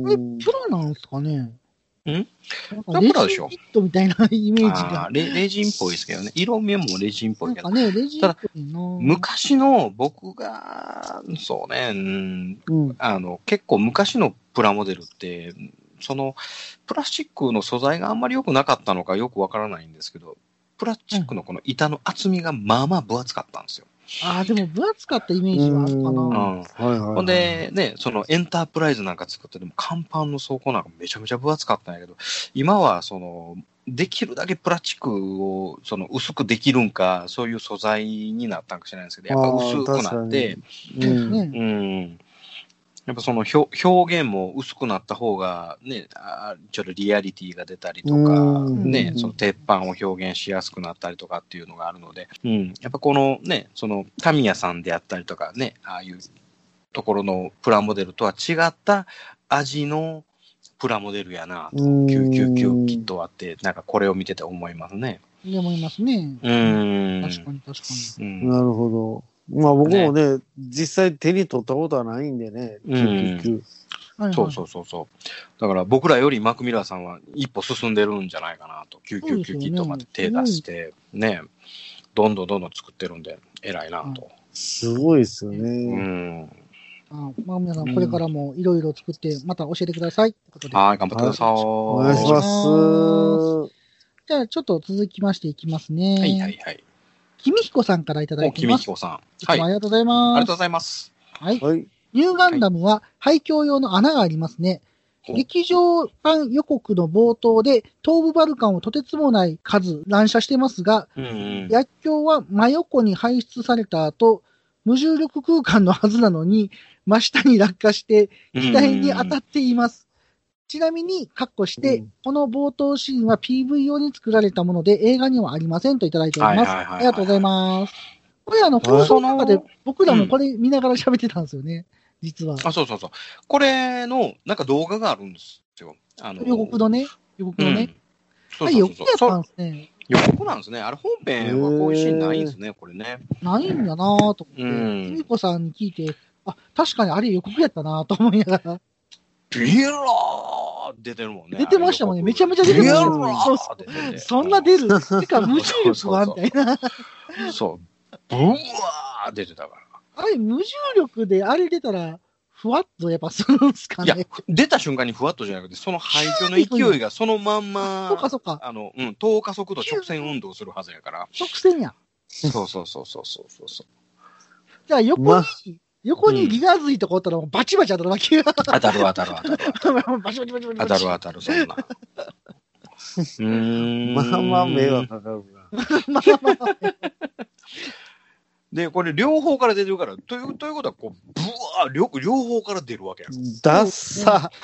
S2: これ、
S1: ーん。
S2: プラなんですかね？
S3: ん？
S2: なんか
S3: プラでしょ
S2: レジンキットみたいなイメージ
S3: あ
S2: が
S3: ー。レレジンっぽいですけどね色味もレジンっぽいけど
S2: ね、レジンっぽいな
S3: 昔の僕がそうねうん
S1: うん。
S3: あの、結構昔のプラモデルって、その、プラスチックの素材があんまり良くなかったのかよくわからないんですけど、プラスチックのこの板の厚みがまあまあ分厚かったんですよ。
S2: ああ、でも分厚かったイメージはあるか
S1: う
S2: な。
S3: うん。
S1: はいはいはい。
S3: ほんで、ね、そのエンタープライズなんか作ってても、甲板の装甲なんかめちゃめちゃ分厚かったんやけど、今はその、できるだけプラスチックをその薄くできるんか、そういう素材になったんかしれないんですけど、やっぱ薄くなって、
S1: うん。
S2: ね
S3: うん。やっぱその表表現も薄くなった方がね、ちょっとリアリティが出たりとか、
S1: うん
S3: ね、その鉄板を表現しやすくなったりとかっていうのがあるので、うん。やっぱこのね、そのタミヤさんであったりとかね、ああいうところのプラモデルとは違った味のプラモデルやな、と
S1: うん
S3: 999きっとあって、なんかこれを見てて思いますね。
S2: で思いますね。
S3: うん。
S2: 確かに確か
S3: うん。
S1: なるほど。まあ僕もね、実際手に取ったことはないんでね、
S3: うん
S1: 999
S2: はいはい
S3: そうそうそうそう。だから僕らよりマクミラーさんは一歩進んでるんじゃないかなと。999キットまで手出して、ね、どんどんどんどん作ってるんで、偉いなと。
S1: すごいですよ
S3: う
S1: ね。
S3: ん。
S2: あまあ皆さんこれからもいろいろ作って、また教えてください。
S3: はい、頑張ってください。
S1: お願いします。
S2: じゃあちょっと続きましていきますね。
S3: はいはいはい。
S2: 君彦さんからいただ
S3: お、
S2: いてます。
S3: 君彦さん。はい。あ
S2: りがとうござい
S3: り
S2: ます。
S3: がとうございます。
S2: はい。
S1: はい。
S2: ニューガンダムは廃墟用の穴がありますね。
S3: ほう
S2: 劇場版予告の冒頭で東部バルカンをとてつもない数乱射してますが、
S3: うんうん。
S2: 薬莢は真横に排出された後、無重力空間のはずなのに、真下に落下して、機体に当たっています。ちなみに、カッコして、
S1: うん
S2: この冒頭シーンは PV 用に作られたもので、映画にはありませんといただいております。ありがとうございます。これあの、
S1: はい
S2: 放送の中で僕らもこれ見ながら喋ってたんですよね。実は。
S3: あ、そうそうそう。これの、なんか動画があるんですよ。あの
S2: 予告のね。予告のね。
S3: うんそうそうそうそう。
S2: 告やったんですね。
S3: 予告なんですね。あれ本編はこういうシーンないんですね、これね。
S2: ないんやなぁと思って、
S3: うん
S2: きみこさんに聞いて、あ、確かにあれ予告やったなぁと思いながら。
S3: ビエラー出てるもんね。
S2: 出てましたもんねめちゃめちゃ
S1: 出てました
S3: ビエラ
S1: ね
S3: ー出てて
S2: そんな出る。てか、無重力はみたいな。
S3: そう。ブワー出てたから。
S2: あれ、無重力であれ出たら、ふわっとやっぱするんすか
S3: いや
S2: ね。、
S3: 出た瞬間にふわっとじゃなくて、その廃墟の勢いがそのまんま、
S2: そっかそっか。
S3: あの、うん、等加速度直線運動するはずやから。
S2: 直線や。
S3: そうそうそうそうそうそうそう。
S2: じゃあ横に、
S1: ま
S2: 横にギガ髄とかおったらもうバチバチ当たるわけよ。
S3: 当たる当たる当たる。
S2: バチバチバチバチ
S3: 当たる当たる、そんな。うーん。
S1: まあまあ迷惑かかるな。
S2: まあまあまあ
S3: で、これ両方から出てるから、というということは、こう、ブワー両、両方から出るわけやん。
S1: ダッサ。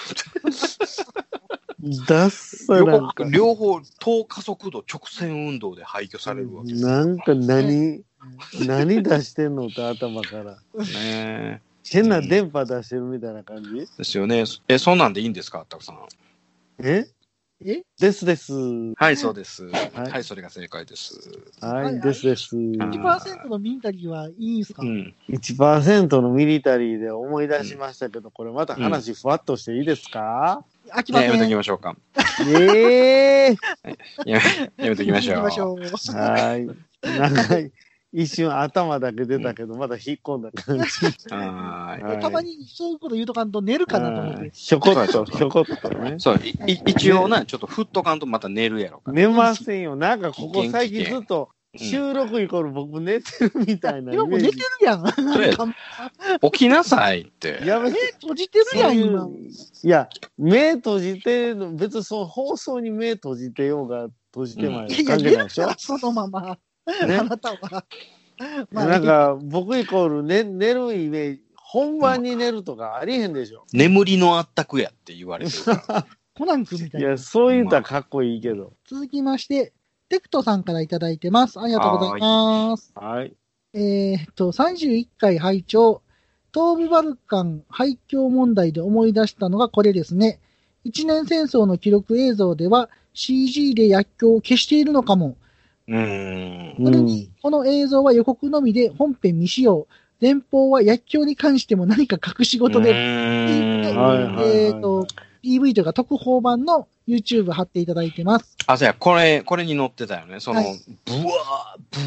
S1: ダッサ
S3: 両
S1: なんか。
S3: 方両方、等加速度直線運動で排除されるわけ
S1: なんか何、何出してんのって頭から。
S3: ね。
S1: 変な電波出してるみたいな感じ？
S3: ですよね。え、そんなんでいいんですか、たくさん。
S1: え？
S2: え？
S1: ですです。
S3: はい、そうです。
S1: い
S3: はい、それが正解です。
S1: はい、ですです。
S2: 1%のミンタリーはいいんすか、
S3: うん。
S1: 1%のミリタリーで思い出しましたけど、これまた話ふわっとしていいですか、
S3: ね、やめと
S2: 飽きません。
S3: きましょうか。
S1: ええ
S3: やめ、やめときましょう。
S2: 行きましょう。
S1: はい。長い。一瞬頭だけ出たけど、まだ引っ込んだ感じ。
S2: たまにそういうこと言うとかんと寝るかなと思って。
S1: ひょこっと、ひょこっとね。
S3: そう、いい一応な、ちょっと振っとかんとまた寝るやろから。
S1: 寝ませんよ。なんかここ最近ずっと
S3: うん
S1: 収録イコール僕寝てるみたいなイメ
S2: 今もう寝てる。やん。
S3: そうや起きなさいって。
S1: やめて。
S2: 閉じてるやん、今。
S1: いや、目閉じてるの、別にその放送に目閉じてようが閉じてまい
S2: いやいや、
S1: 関係ないでしょ？
S2: 寝るから、そのまま。あなたは。まあ、
S1: なんか、僕イコール寝寝るイメージ、本番に寝るとかありへんでしょ。
S3: 眠りのあったくやって言われてるから。
S2: コナン君みたいな。
S1: いや、そう言ったらかっこいいけど。
S2: 続きまして、テクトさんからいただいてます。ありがとうございます。
S1: はい。
S2: えーっと、31回拝聴東部バルカン廃墟問題で思い出したのがこれですね。一年戦争の記録映像では CG で薬莢を消しているのかも。
S3: うーん。
S2: それに、この映像は予告のみで本編未使用。前方は薬莢に関しても何か隠し事で、
S3: うーん
S1: はいはいはい
S2: えーっと、PV というか特報版の YouTube 貼っていただいてます。
S3: あ、そうや、これ、これに載ってたよね。その、
S2: はい
S3: ブワー、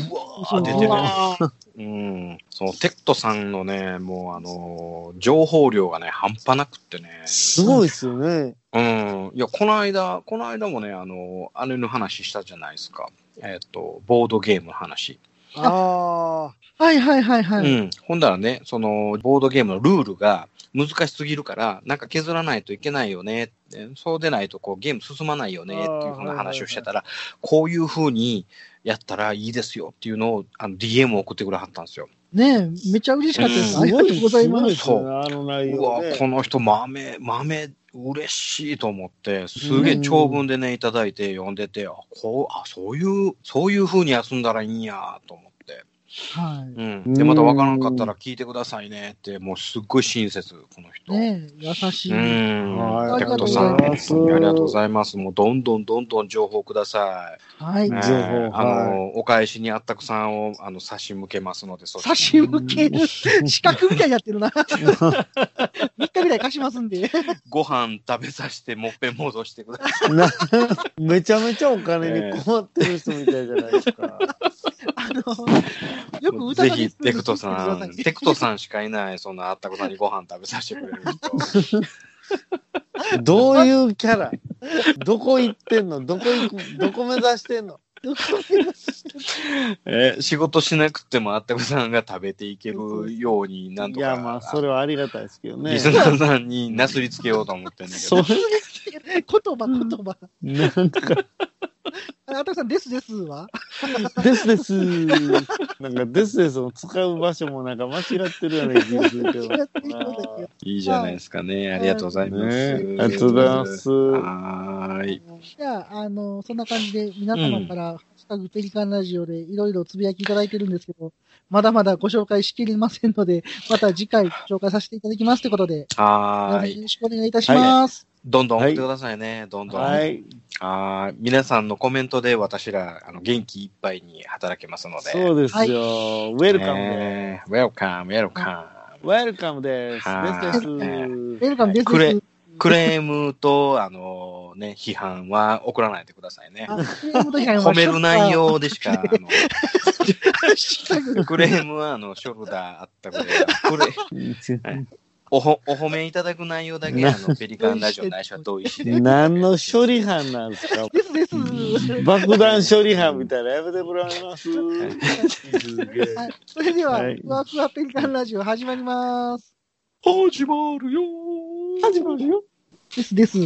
S3: ブワー出てる
S2: う。
S3: ん。その、テクトさんのね、もう、あの、情報量がね、半端なくってね。
S1: すごいですよね。
S3: うん。いや、この間、この間もね、あの、あれの話したじゃないですか。えっ、と、ボードゲームの話。
S1: あ
S2: はいはいはいはい。
S3: うん。ほんだらね、その、ボードゲームのルールが難しすぎるから、なんか削らないといけないよね。そうでないと、こう、ゲーム進まないよねっていうふうな話をしてたら、こういうふうにやったらいいですよっていうのを、あの、DM を送ってくれはったんですよ。
S2: ねえ、めっちゃ嬉しかったです。
S3: うん
S2: ありがとうございます。
S1: すごいですよね、あの内
S3: う
S1: 容
S3: わ、
S1: ね。
S3: この人豆、豆、嬉しいと思って、すげえ長文でね、いただいて読んでて、あ、こう、あ、そういう、そういう風に遊んだらいいんや、と思って。
S2: はい。
S3: うん。で、また分からんかったら聞いてくださいねって、もうすっごい親切、この人。
S2: ねえ、優しい。
S3: うん。
S1: はい
S2: ありがとうござい
S1: ます
S3: ありがとうございます。もうどんどんどんどん情報くださ
S2: はい。
S3: い。ね
S1: 情報
S3: あの、お返しにあったくさんを、あの、差し向けますので、そ
S2: 差し向ける？資格みたいにやってるな。3日ぐらい貸しますんで。
S3: ご飯食べさせて、もっぺん戻してください。
S1: なめちゃめちゃお金に困ってる人みたいじゃないですか。
S2: あの、よく歌
S3: ぜ
S2: が
S3: ひ、テクトさん、テクトさんしかいない、そんなあったくさんにご飯食べさせてくれる人。
S1: どういうキャラ？どこ行ってんの？どこ行く？どこ目指してんの？
S3: えー仕事しなくてもあったくさんが食べていけるように、なんとか、
S1: いや、まあ、それはありがたいですけどね。
S3: リ。スナーさんになすりつけようと思ってんだけど。、
S2: 言葉、言葉。
S1: なんか、
S2: ああたくさん、ですですわ。
S1: です です。なんか、ですですを使う場所もなんか間違ってるような気がするけど。
S2: 間違ってるようだけど
S3: いいじゃないですかね。ありがとうございます。
S1: ねありがとうございます。
S3: はーい。
S2: じゃあ、あの、そんな感じで皆様から、ハッシュタグペリカンラジオでいろいろつぶやきいただいてるんですけど、まだまだご紹介しきれませんので、また次回紹介させていただきますということで、
S3: はーい。
S2: よろしくお願いいたします。
S3: どんどん送ってくださいね。どんどん。
S1: は
S3: はい。
S1: い。
S3: 皆さんのコメントで私ら、あの、元気いっぱいに働けますので。
S1: そうですよ。ウェルカムで
S3: ねウェルカム、ウェルカ
S1: す。ウェルカムです。
S3: はい
S1: ですです。
S2: ウェルカムです。
S3: くれム。クレームと、あの、ね、批判は送らないでくださいね。褒める内容でしか、あの、クレームは、あの、ショルダーあったくらい。クレ おほ、お褒めいただく内容だけ、あの、ペリカンラジオ内緒は同意しで。
S1: 何の処理班なんですか？
S2: ですです。
S1: 爆弾処理班みたいな。やめてもらいます。
S2: それでは、
S1: はい。
S2: ふわふわペリカンラジオ始まります。
S3: 始まるよ。
S1: 始まるよ。
S2: ですです。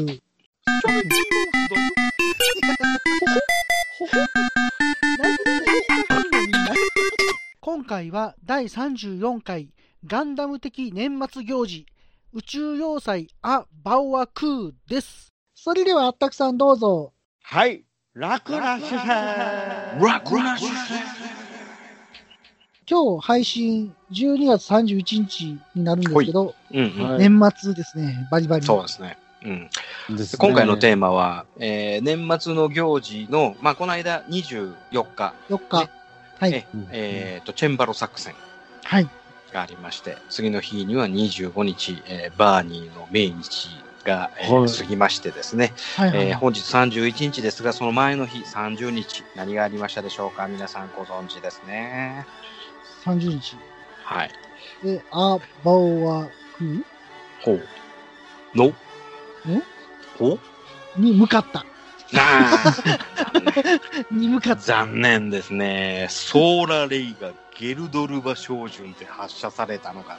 S2: 今回は第34回ガンダム的年末行事宇宙要塞ア・バオア・クーです。それではあったくさんどうぞ。
S1: はい。楽な主編。
S3: 楽な主
S2: 今日配信12月31日になるんですけど、
S3: うんうん。
S1: はい
S2: 年末ですね、バリバリ。
S3: そうですね。うん。今回のテーマは、えー年末の行事の、まあ、この間24日、
S2: 4日。はい。
S3: ええーと、チェンバロ作戦
S2: はい。
S3: がありまして、次の日には25日、えーバーニーの命日が、えー
S1: はい
S3: 過ぎましてですね、
S2: はいはい。
S3: えー本日31日ですが、その前の日30日、何がありましたでしょうか？皆さんご存知ですね。
S2: 30日。
S3: はい。
S2: で、ア・バオア・クー
S3: ほう。の？ほ
S2: に向かった。
S3: なあ
S2: に向かった。
S3: 残念ですね。ソーラレイがゲルドルバ照準で発射されたのが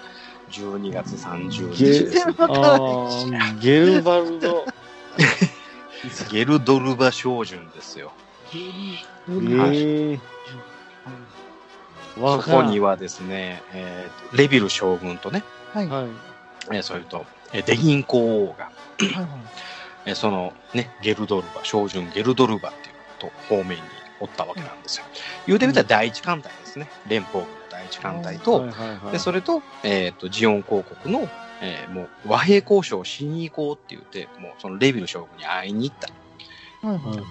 S3: 12月30日
S1: ゲ
S3: です。
S1: あーゲルバルド。
S3: ゲルドルバ照準ですよ。
S1: えー
S3: そこにはですね、えーレビル将軍とね、
S2: はい。はい
S1: はい。
S3: えーそれと、えーデギン公王が、
S2: はい。
S3: えーそのね、ゲルドルバ、照準ゲルドルバっていうと方面におったわけなんですよ。言うてみたら第一艦隊ですね。連邦軍の第一艦隊と、
S1: はいはいはい
S3: で、それと、えっ、と、ジオン公国の、えーもう和平交渉をしに行こうって言って、もうそのレビル将軍に会いに行った。
S2: はい
S1: はい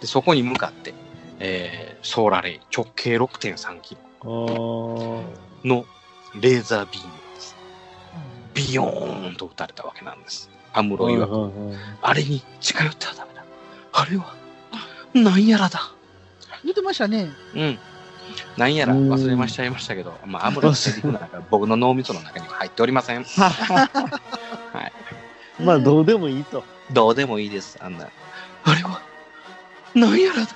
S3: で、そこに向かって、えーソーラレイ直径6.3キロのレーザービームです。ビヨーンと撃たれたわけなんです。アムロ曰く、
S1: はいはいはい
S3: あれに近寄ってはダメだ。あれは、なんやらだ。
S2: 言ってましたね。
S3: うん。なんやら忘れましちゃいましたけど、まあ、アムロのセリフの中、僕の脳みその中には入っておりません。はい。
S1: まあ、どうでもいいと。
S3: どうでもいいです、あんな。あれは、なんやらだ。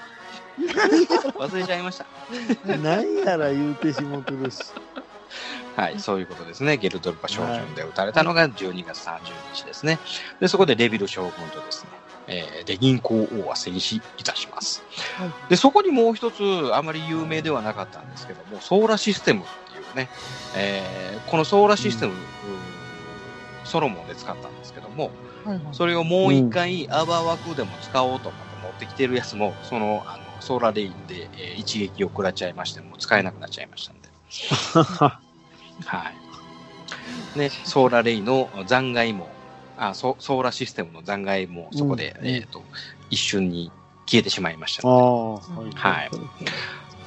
S3: 忘れちゃいました。
S1: 何やら言うてしもてるし。
S3: はい、そういうことですね。ゲルドルバ将軍で撃たれたのが12月30日ですね。で、そこでレビル将軍とですね、えーで、銀行王は戦死いたします。
S2: はい。
S3: で、そこにもう一つ、あまり有名ではなかったんですけども、ソーラシステムっていうね、えーこのソーラシステム、うんソロモンで使ったんですけども、
S2: はいはい。
S3: それをもう一回、アバ枠でも使おうと思って持ってきてるやつも、その、あの、ソーラーレインで、えー一撃を食らっちゃいまして、もう使えなくなっちゃいましたんで。はい。ね、ソーラーレイの残骸も、あソソーラーシステムの残骸もそこで、
S1: うん
S3: えっ、と、一瞬に消えてしまいました
S1: あ
S3: ので。
S1: あ、はい。
S3: はい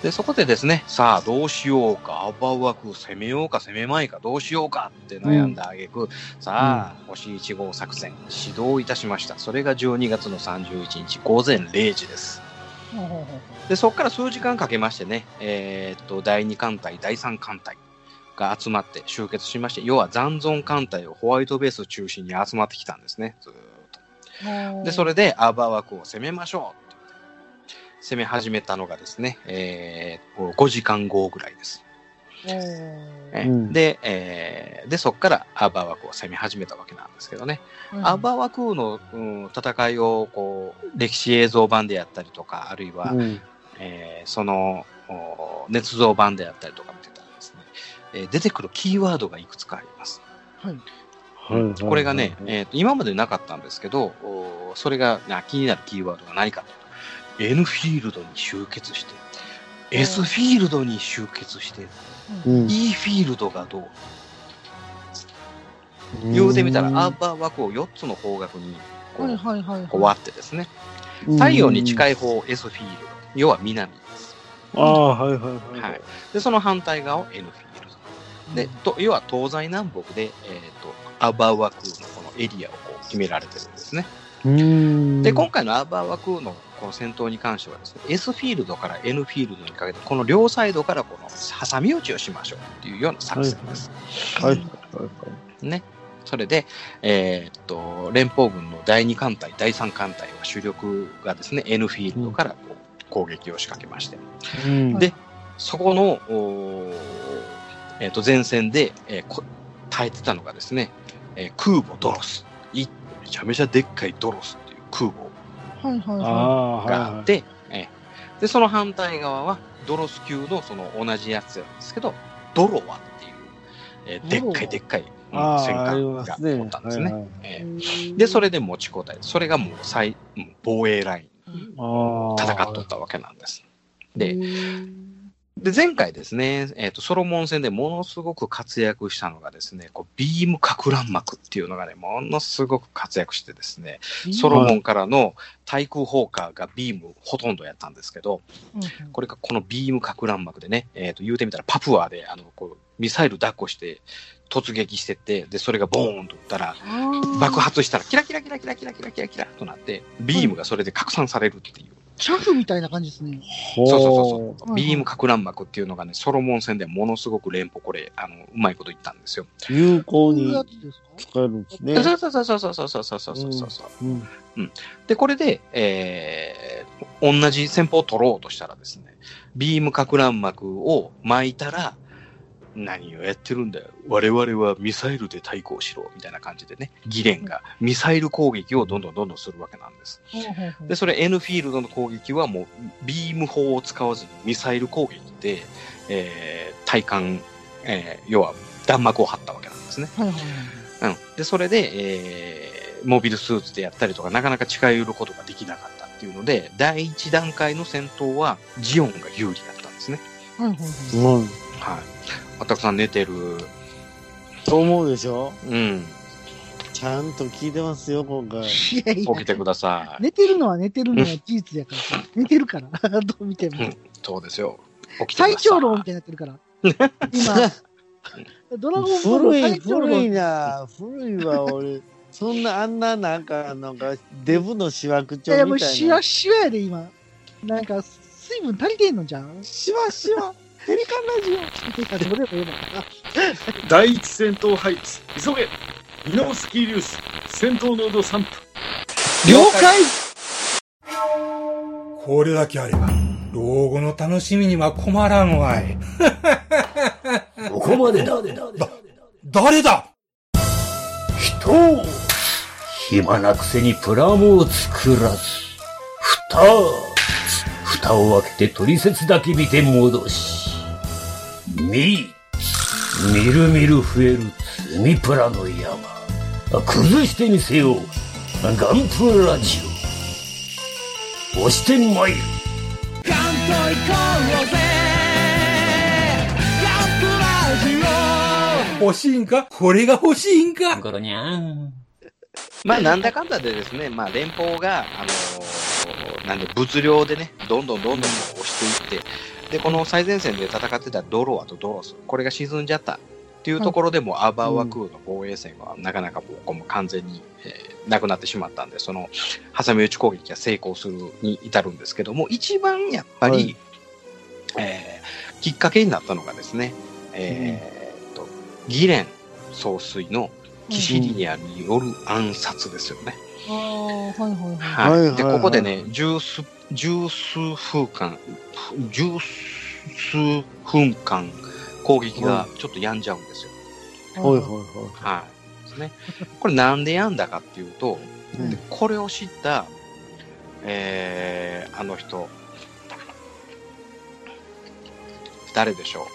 S3: で、そこでですね、さあどうしようか、アバウアク攻めようか攻めまいか、どうしようかって悩んだ挙句、さあ、星1号作戦、始動いたしました。それが12月の31日午前0時です。で、そこから数時間かけましてね、えーっと、第2艦隊、第3艦隊が集まって集結しまして、要は残存艦隊をホワイトベースを中心に集まってきたんですね、ずーっと。で、それでアーバー枠を攻めましょう攻め始めたのがですね、えーこう5時間後ぐらいです。で、えーで、そこからアーバー枠を攻め始めたわけなんですけどね。アーバー枠の、うん、戦いをこう歴史映像版であったりとか、あるいは、
S1: うん。
S3: えーそのお捏造版であったりとか見てえー出てくるキーワードがいくつかあります。
S2: はい。
S3: これがね、えーと今までなかったんですけど、おそれがな気になるキーワードが何かというと、N フィールドに集結して、S フィールドに集結して、
S1: うん
S3: E フィールドがどう言うてみたら、アーバー枠を4つの方角にこう割ってですね、太陽に近い方を S フィールド、要は南です。
S1: ああ、はいはいはい。
S3: はい。で、その反対側を N フィールド。で、と要は東西南北で、えっ、と、アーバーワクーのこのエリアをこう決められてるんですね。
S1: うん。
S3: で、今回のアーバーワクーのこの戦闘に関してはですね、S フィールドから N フィールドにかけて、この両サイドからこの挟み撃ちをしましょうっていうような作戦です。
S1: はい。
S3: ね。それで、えーっと、連邦軍の第2艦隊、第3艦隊は主力がですね、N フィールドからこう攻撃を仕掛けまして、
S1: うん
S3: でそこの、えーっと、前線で、えーこ耐えてたのがですね、えー空母ドロス。いめちゃめちゃでっかいドロスっていう空母
S2: はいはいは
S1: ああ、はい
S3: があって、えーで、その反対側はドロス級のその同じやつなんですけど、ドロワっていう、えーでっかいでっかい、うん
S1: あ
S3: 戦艦が。おったんですね。
S1: はいはい
S3: え
S2: い。
S3: ーで、それで持ちこたえ、それがもう最、うん防衛ライン。戦っとったわけなんです。で、
S2: で、
S3: で、前回ですね、えっ、と、ソロモン戦でものすごく活躍したのがですね、こうビームか乱膜っていうのがね、ものすごく活躍してですね、ソロモンからの対空砲火がビームほとんどやったんですけど、これがこのビームか乱膜でね、えっ、と、言うてみたらパプアで、あの、こう、ミサイル抱っこして突撃してって、で、それがボーンと撃ったら、爆発したらキラキラキラキラキラキラキラキラとなって、ビームがそれで拡散されるっていう。
S2: シャフみたいな感じですね。
S1: そう
S3: そうそうそうビームか乱膜っていうのがね、ソロモン戦でものすごく連邦これ、あの、うまいこと言ったんですよ。
S1: 有効に
S2: こういうやつですか
S1: 使えるんですね。
S3: そうそうそうそうそうそうそうそうそうそうそう。
S1: うん
S3: で、これで、えー、同じ戦法を取ろうとしたらですね、ビームか乱膜を巻いたら、何をやってるんだよ。我々はミサイルで対抗しろ。みたいな感じでね、ギレンがミサイル攻撃をどんどんどんどんするわけなんです。で、それ N フィールドの攻撃はもうビーム砲を使わずにミサイル攻撃で、えー、体幹、えー、要は弾幕を張ったわけなんですね。うん。で、それで、えー、モビルスーツでやったりとか、なかなか近寄ることができなかったっていうので、第一段階の戦闘はジオンが有利だったんですね。
S2: はい。
S3: あたくさん寝てる。
S1: と思うでしょ？
S3: うん。
S1: ちゃんと聞いてますよ、今回。
S2: いやいや
S3: 起きてください。
S2: 寝てるのは寝てるのは事実やから。寝てるから。どう見ても。
S3: そうですよ。起きてください。
S2: 最長老みたいになってるから。今、ドラゴンボール
S1: 古い、
S2: 最長老
S1: 古いな。古いわ、俺。そんな、あんな、なんか、なんか、デブのシワ口調
S2: いやいや、もうシワ。シワやで、今。なんか、水分足りてんのじゃん。い
S1: シワシワ。ペリカンラジ
S2: や、どれもええのかな。
S4: 第一戦闘配置急げミノフスキー粒子戦闘濃度3分
S2: 了解
S5: これだけあれば、老後の楽しみには困らんわい。
S6: ここまでだ。
S5: 誰だ？
S6: 人を暇なくせにプラモを作らず、蓋蓋を開けて取説だけ見て戻し、み、みるみる増える積みプラの山。崩してみせよう。ガンプラジオ。押してまいる。
S7: うぜガンプラジオ
S5: 欲しいんか？これが欲しいんか？
S6: ゴロニャン。
S3: まあ、なんだかんだでですね、まあ、連邦が、あのーなんで、物量でね、どんどんどんどん押していって、で、この最前線で戦ってたドロワとドロス、これが沈んじゃったっていうところでも、アバーワクーの防衛線はなかなかもうこう完全に、えーなくなってしまったんで、その、挟み撃ち攻撃が成功するに至るんですけども、一番やっぱり、
S1: はい
S3: えーきっかけになったのがですね、えーっと、ギレン総帥のキシリニアによる暗殺ですよね。
S2: はいはいはい。
S3: はい。で、ここでね、十数、十数分間、十数分間、攻撃がちょっと病んじゃうんですよ。
S1: ほいほいほい。
S3: はい。ですね。これなんで病んだかっていうと、
S1: うん
S3: でこれを知った、えー、あの人、誰でしょ
S2: こ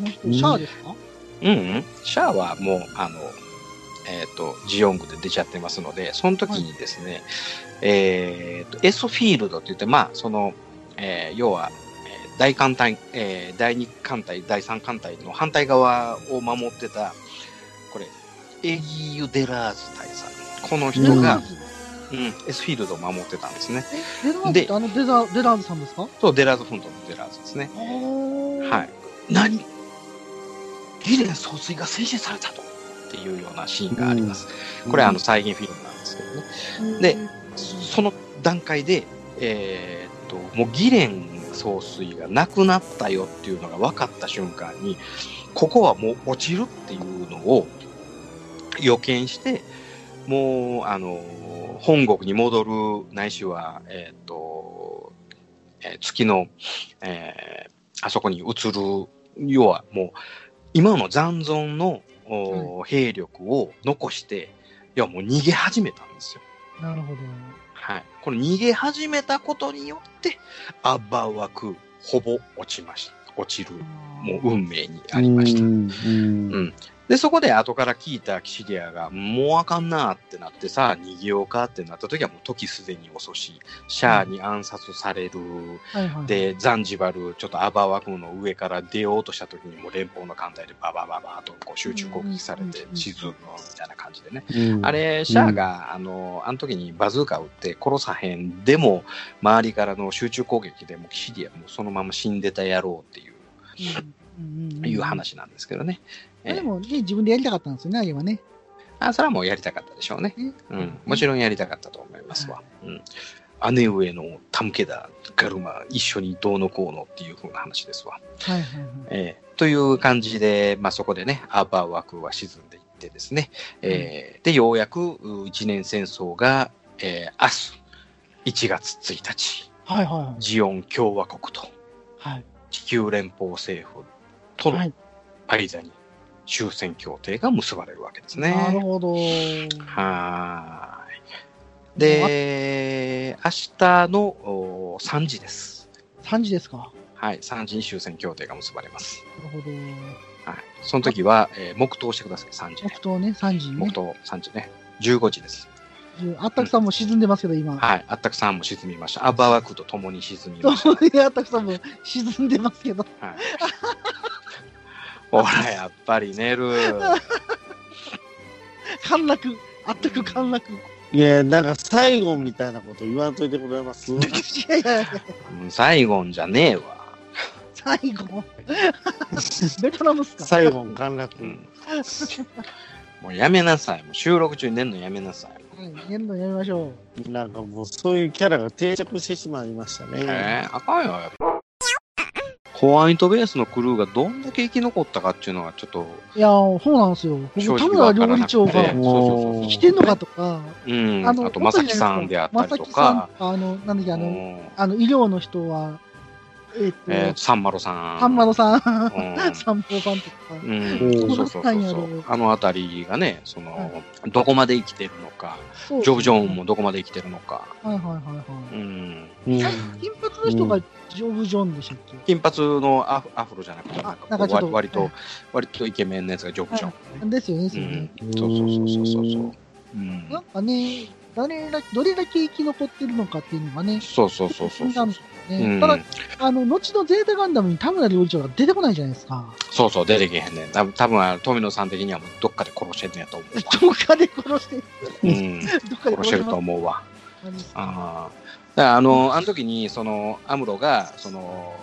S2: の人シャアですか？
S3: ううん、うん、シャアはもう、あの、えっ、と、ジオングで出ちゃってますので、その時にですね、えっ、と、 Sフィールドって言って、まあ、その、えー要は、えー大艦隊、えー第2艦隊、第3艦隊の反対側を守ってた、これ、エギユ・デラーズ大佐。この人がうん、 Sフィールドを守ってたんですね。
S2: え、デラーズってあのデザデラーズさんですか？
S3: そう、デラーズフントのデラーズですね。
S2: は
S3: はい。何ギレン総帥が制止されたとっていうようなシーンがあります。これはあの再現フィルムなんですけどね。でその段階で、えーっと、もうギレン総帥が亡くなったよっていうのが分かった瞬間に、ここはもう落ちるっていうのを予見して、もう、あの、本国に戻る、ないしは、えーっと、えー月の、えーあそこに移る、要はもう、今の残存の、お兵力を残して、いや、もう逃げ始めたんですよ。
S2: なるほど。
S3: はい。この逃げ始めたことによって、アッバー枠、ほぼ落ちました。落ちる、もう運命にありました。
S1: うん
S3: うんで、そこで後から聞いたキシリアが、もうあかんなってなってさ、逃げようかってなった時はもう時すでに遅し、シャアに暗殺される、
S2: はいはい。
S3: で、ザンジバル、ちょっとアバーワクの上から出ようとした時にもう連邦の艦隊でババババーとこう集中攻撃されて
S2: うん
S3: 沈むみたいな感じでね。
S1: うん
S3: あれ、シャアが、あの、あの時にバズーカ撃って殺さへんでも、周りからの集中攻撃でもうキシリアもそのまま死んでたやろうっていう、
S2: うんうん
S3: いう。話なんですけどね。ええ
S2: でもね、自分でやりたかったんですよね、あれはね。
S3: あ、それはもうやりたかったでしょうね。
S2: ね
S3: うん。もちろんやりたかったと思いますわ。うん。姉上のタムケダ、ガルマ、一緒にどうのこうのっていう風な話ですわ。
S2: はいはいはい。
S3: えーという感じで、まあ、そこでね、アーバー枠は沈んでいってですね、えーで、ようやくう一年戦争が、えー明日、1月1日、
S2: はいはいはい。
S3: ジオン共和国と
S2: はい。
S3: 地球連邦政府との
S2: はい
S3: 間に終戦協定が結ばれるわけですね。
S2: なるほど。
S3: はーい。で、明日のお3時です。
S2: 3時ですか。
S3: はい、3時に終戦協定が結ばれます。
S2: なるほど。
S3: はい。その時は、えー黙祷してください、3時ね。
S2: 黙祷ね、3時ね。
S3: 黙祷3時ね。15時です。
S2: あったくさんも沈んでますけど、今。
S3: はい。あったくさんも沈みました。アバーワクと共に沈みまし
S2: そうね、あったくさんも沈んでますけど。
S3: た。はい。ほら、やっぱり寝る。
S2: 陥落。あったく陥落。い
S1: いや、なんか最後みたいなこと言わんといてくれます？
S2: やいやいや、
S3: うん最後んじゃねえわ。
S2: 最後？ベトナムっすか？
S1: 最後の陥落。
S3: うん。もうやめなさい。もう収録中に寝んのやめなさい。
S2: はい、やるのやめましょ
S1: なんかもうそういうキャラが定着してしまいましたね。
S3: えー、あかんよ。ホワイトベースのクルーがどんだけ生き残ったかっていうのがちょっと、
S2: う。いや、そうなんですよ。田村料理長が生きてんのかとか、
S3: うん、あと、まさきさんであったりと
S2: まさきさん
S3: か、
S2: とか、あの、なんだっけ、あの、
S3: うん
S2: あの、医療の人は、えっと、
S3: えー、サンマロさん。
S2: ハンマロさん、
S3: うん
S2: 三宝さんとか。
S3: うん、
S1: うん
S3: そうそうそう。あのあたりがね、その、どこまで生きてるのか、ジョブ・ジョーンもどこまで生きてるのか、
S2: はいはいはいはい。
S3: うん、
S1: うん。
S2: 金髪の人がジョブ・ジョンでしたっけ、
S3: 金髪のアフアフロじゃなくて、なんか
S2: ちょっと
S3: 割割と、
S2: はい
S3: 割とイケメンのやつがジョブ・ジョーン。
S2: ですよね、ですね。、
S3: そうそうそうそうそうそう。うん
S2: なんかね、誰らどれだけ生き残ってるのかっていうのがね、
S3: そうそうそうそうそう。うん
S2: ただ、あの、後のゼータガンダムに田村料理長が出てこないじゃないですか。
S3: そうそう、出てけへんねん。多分多分あの富野さん的にはもうどっかで殺してんねやと思うわ。
S2: どっかで殺して、
S3: うん、
S2: どっかで
S3: 殺してると思うわ。ああ。だからあの、あの時に、その、アムロが、その、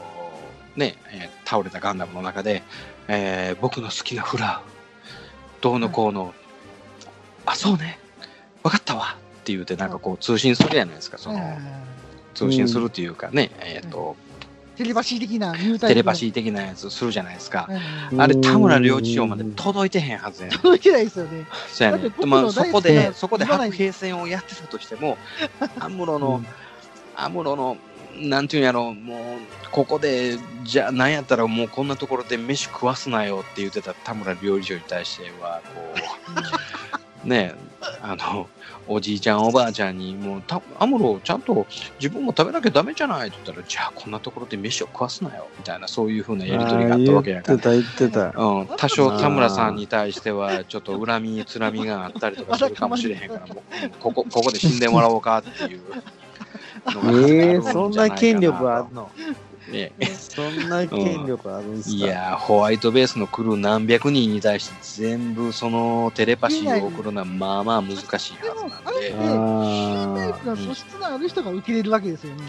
S3: ね、えー倒れたガンダムの中で、えー僕の好きなフラウ、どうのこうの、あ、そうね、わかったわって言うて、なんかこう、通信するじゃないですか、その、通信するっていうかね、えっ、と、
S2: テレパシー的な。
S3: テレパシー的なやつするじゃないですか。
S2: うん。
S3: あれ、田村良一郎まで届いてへんはずやねん。
S2: 届いてないですよね。
S3: そうやねまあ、そこで、そこで白兵戦をやってたとしても、アムロの、アムロの、なんていうんやろ、もう、ここで、じゃあ、なんやったらもうこんなところで飯食わすなよって言ってた田村料理長に対しては、こう、ねあの、おじいちゃん、おばあちゃんに、もう、たアムロ、ちゃんと自分も食べなきゃダメじゃないって言ったら、じゃあ、こんなところで飯を食わすなよ、みたいな、そういうふうなやりとりがあったわけやから
S1: 言っ。てた、言ってた。
S3: うん、多少田村さんに対しては、ちょっと恨み、つらみがあったりとかするかもしれへんから、もう、うんここ、ここで死んでもらおうかっていう
S1: ええ
S3: んじゃ
S1: そん
S3: な
S1: 権力あるの？
S3: ね。
S1: そんな権力あるんすか？
S3: いやー、ホワイトベースのクルー何百人に対して全部そのテレパシーを送るのはまあまあ難しい
S2: でも
S3: はずなんで、
S2: あれって、ニュータイ
S1: あ
S2: プの素質のある人が受けれるわけですよね。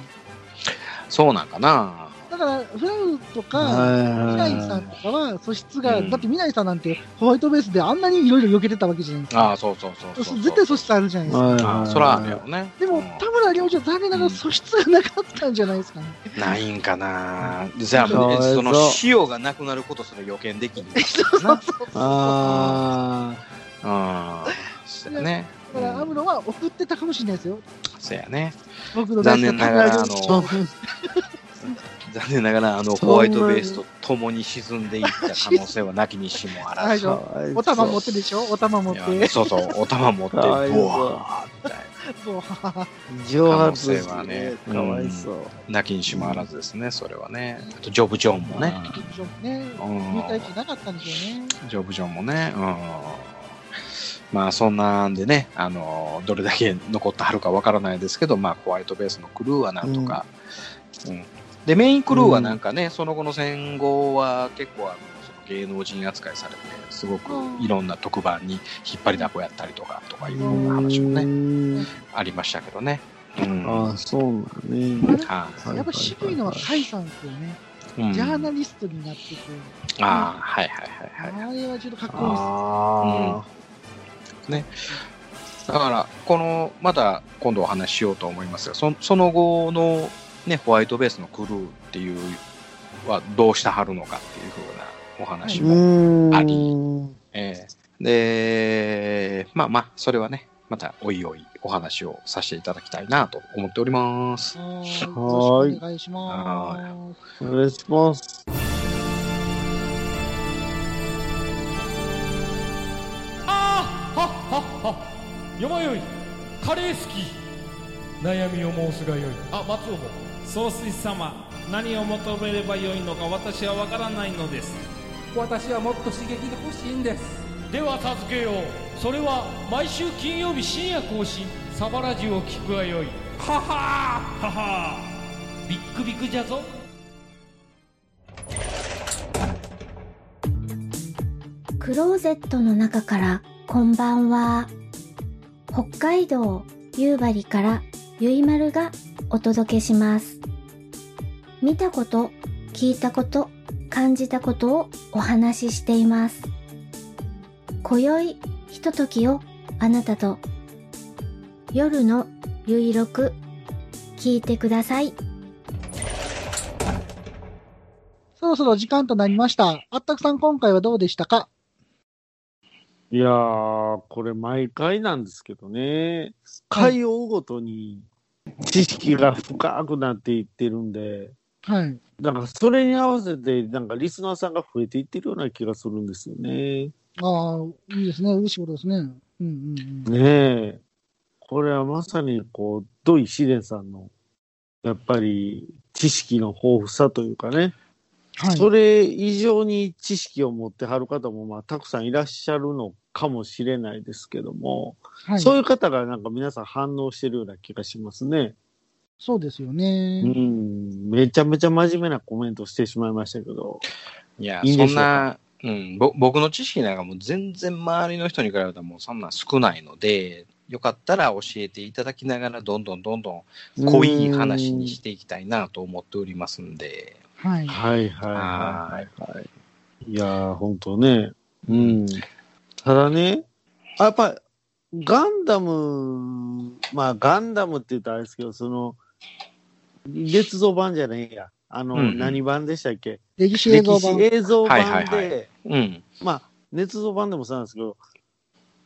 S3: そうなんかな。
S2: だから、フラウと
S1: あ。
S2: か、
S1: は
S2: ミナイさんとかは素質が、
S3: うん
S2: だってミナイさんなんてホワイトベースであんなにいろいろ避けてたわけじゃないですか。
S3: ああ、そうそうそうそう。
S2: 絶対素質あるじゃないですか。
S1: は
S3: そらあるよね。
S2: でも、
S3: うん
S2: 田村良長残念ながら素質がなかったんじゃないですかね。
S3: ないんかな。じゃあ、
S1: そう
S3: その塩がなくなることすら予見できんのかな。
S1: あ
S3: ああ、そうやね。
S2: だから、アムロは送ってたかもしれないですよ。
S3: そうやね。
S2: 僕の
S3: 残念ながら、あの、残念ながら、あの、ホワイトベースと共に沈んでいった可能性はなきにしもあらず。
S2: お玉持ってでしょ？お玉持っ
S3: い
S2: て
S3: や。そうそう、お玉持って、ボワーみたいな。
S2: そう
S1: 蒸発
S3: 可能性はね
S1: かわいそう。
S3: なきにしもあらずですね、それはね。あと、ジョブ・ジョンもね。
S2: ね、
S3: うん
S2: 入隊期なかったん。
S3: ジョブ・ジョンもね。うん。まあ、そんなんでね、あの、どれだけ残ってはるかわからないですけど、まあ、ホワイトベースのクルーはなんとか、うん。で、メインクルーはなんかね、その後の戦後は結構、あの、その芸能人扱いされて、すごくいろんな特番に引っ張りだこやったりとか、とかいうような話もね、
S1: ね。
S3: ありましたけどね。うん。
S1: ああ、そうなんね。
S3: はい
S2: やっぱ渋いのは甲斐さんですよね。
S3: うん
S2: ジャーナリストになってて、
S3: ああ、はいはいはいはい。
S2: あれはちょっとかっこいいです。
S1: あ
S3: だから、この、また今度お話ししようと思いますが、そその後の、ね、ホワイトベースのクルーっていうはどうしてはるのかっていうふうなお話
S1: あ。
S3: も、
S1: うん。
S3: ありえーで、まあまあ、それはね、またおいおいお話をさせていただきたいなと思っております。
S2: はーい。お願いします。
S1: お願いします。
S8: あーはっはっはよまよいカレー好き悩みを申すがよい。あ松尾も。
S9: 総帥様何を求めればよいのか私は分からないのです。
S8: 私はもっと刺激が欲しいんです。では助けよう。それは毎週金曜日深夜更新。サバラジュを聞くがよい。ははー。ははー。ビックビックじゃぞ。
S10: クローゼットの中からこんばんは。北海道夕張からゆいまるがお届けします。見たこと、聞いたこと、感じたことをお話ししています。今宵ひとときをあなたと夜のゆいろく聞いてください。
S2: そろそろ時間となりました。あったくさん今回はどうでしたか？
S1: いやー、これ毎回なんですけどね、回を追うごとに知識が深くなっていってるんで、
S2: はい。
S1: だからそれに合わせて、なんかリスナーさんが増えていってるような気がするんですよね。
S2: ああ、いいですね。嬉しいことですね。うんうんうん。
S1: ねえ。これはまさに、こう、土井紫蓮さんの、やっぱり知識の豊富さというかね、
S2: はい。
S1: それ以上に知識を持ってはる方も、まあ、たくさんいらっしゃるのかもしれないですけども、
S2: はい、
S1: そういう方がなんか皆さん反応してるような気がしますね。
S2: そうですよね。
S1: うん、めちゃめちゃ真面目なコメントしてしまいましたけど。
S3: いや、
S1: いい
S3: そんな、うん、ぼ僕の知識なんかもう全然周りの人に比べたらもうそんなん少ないので、よかったら教えていただきながら、どんどんどんどん濃い話にしていきたいなと思っておりますんで。
S2: はい。
S1: はいはいはいはい。いやー、ほんとね。うん。ただね、あやっぱ、ガンダム、まあガンダムって言ったらあれですけど、その、捏造版じゃないや。あの、
S3: うんうん
S1: 何版でしたっけ？
S2: 歴史映像版。
S1: 歴史映像版で、
S3: はいはいはうん。
S1: まあ、捏造版でもそうなんですけど、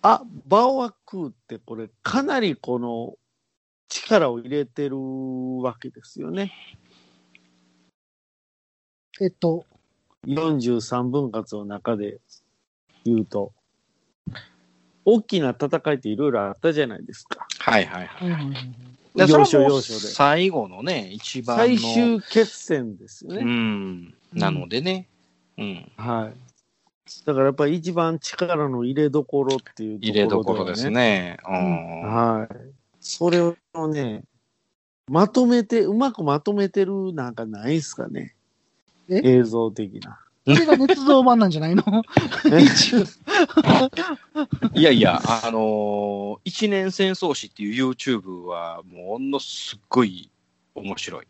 S1: あ、バオアクーってこれかなりこの力を入れてるわけですよね。
S2: えっと、
S1: 43分割の中で言うと、大きな戦いっていろいろあったじゃないですか。
S3: はいはいはい。
S1: 要所要所で。
S3: 最後のね、一番の。
S1: 最終決戦ですよ
S3: う
S1: ね。
S3: ん。なのでね。うん。
S1: はい。だからやっぱり一番力の入れどころっていうところ
S3: 入れどころですね。うん。
S1: はい。それをね、まとめて、うまくまとめてるなんかないですかね。
S2: え？
S1: 映像的な。
S2: これが捏造版なんじゃないの？
S3: いやいや、あのー一年戦争史っていう YouTube は、ものすっごい面白い。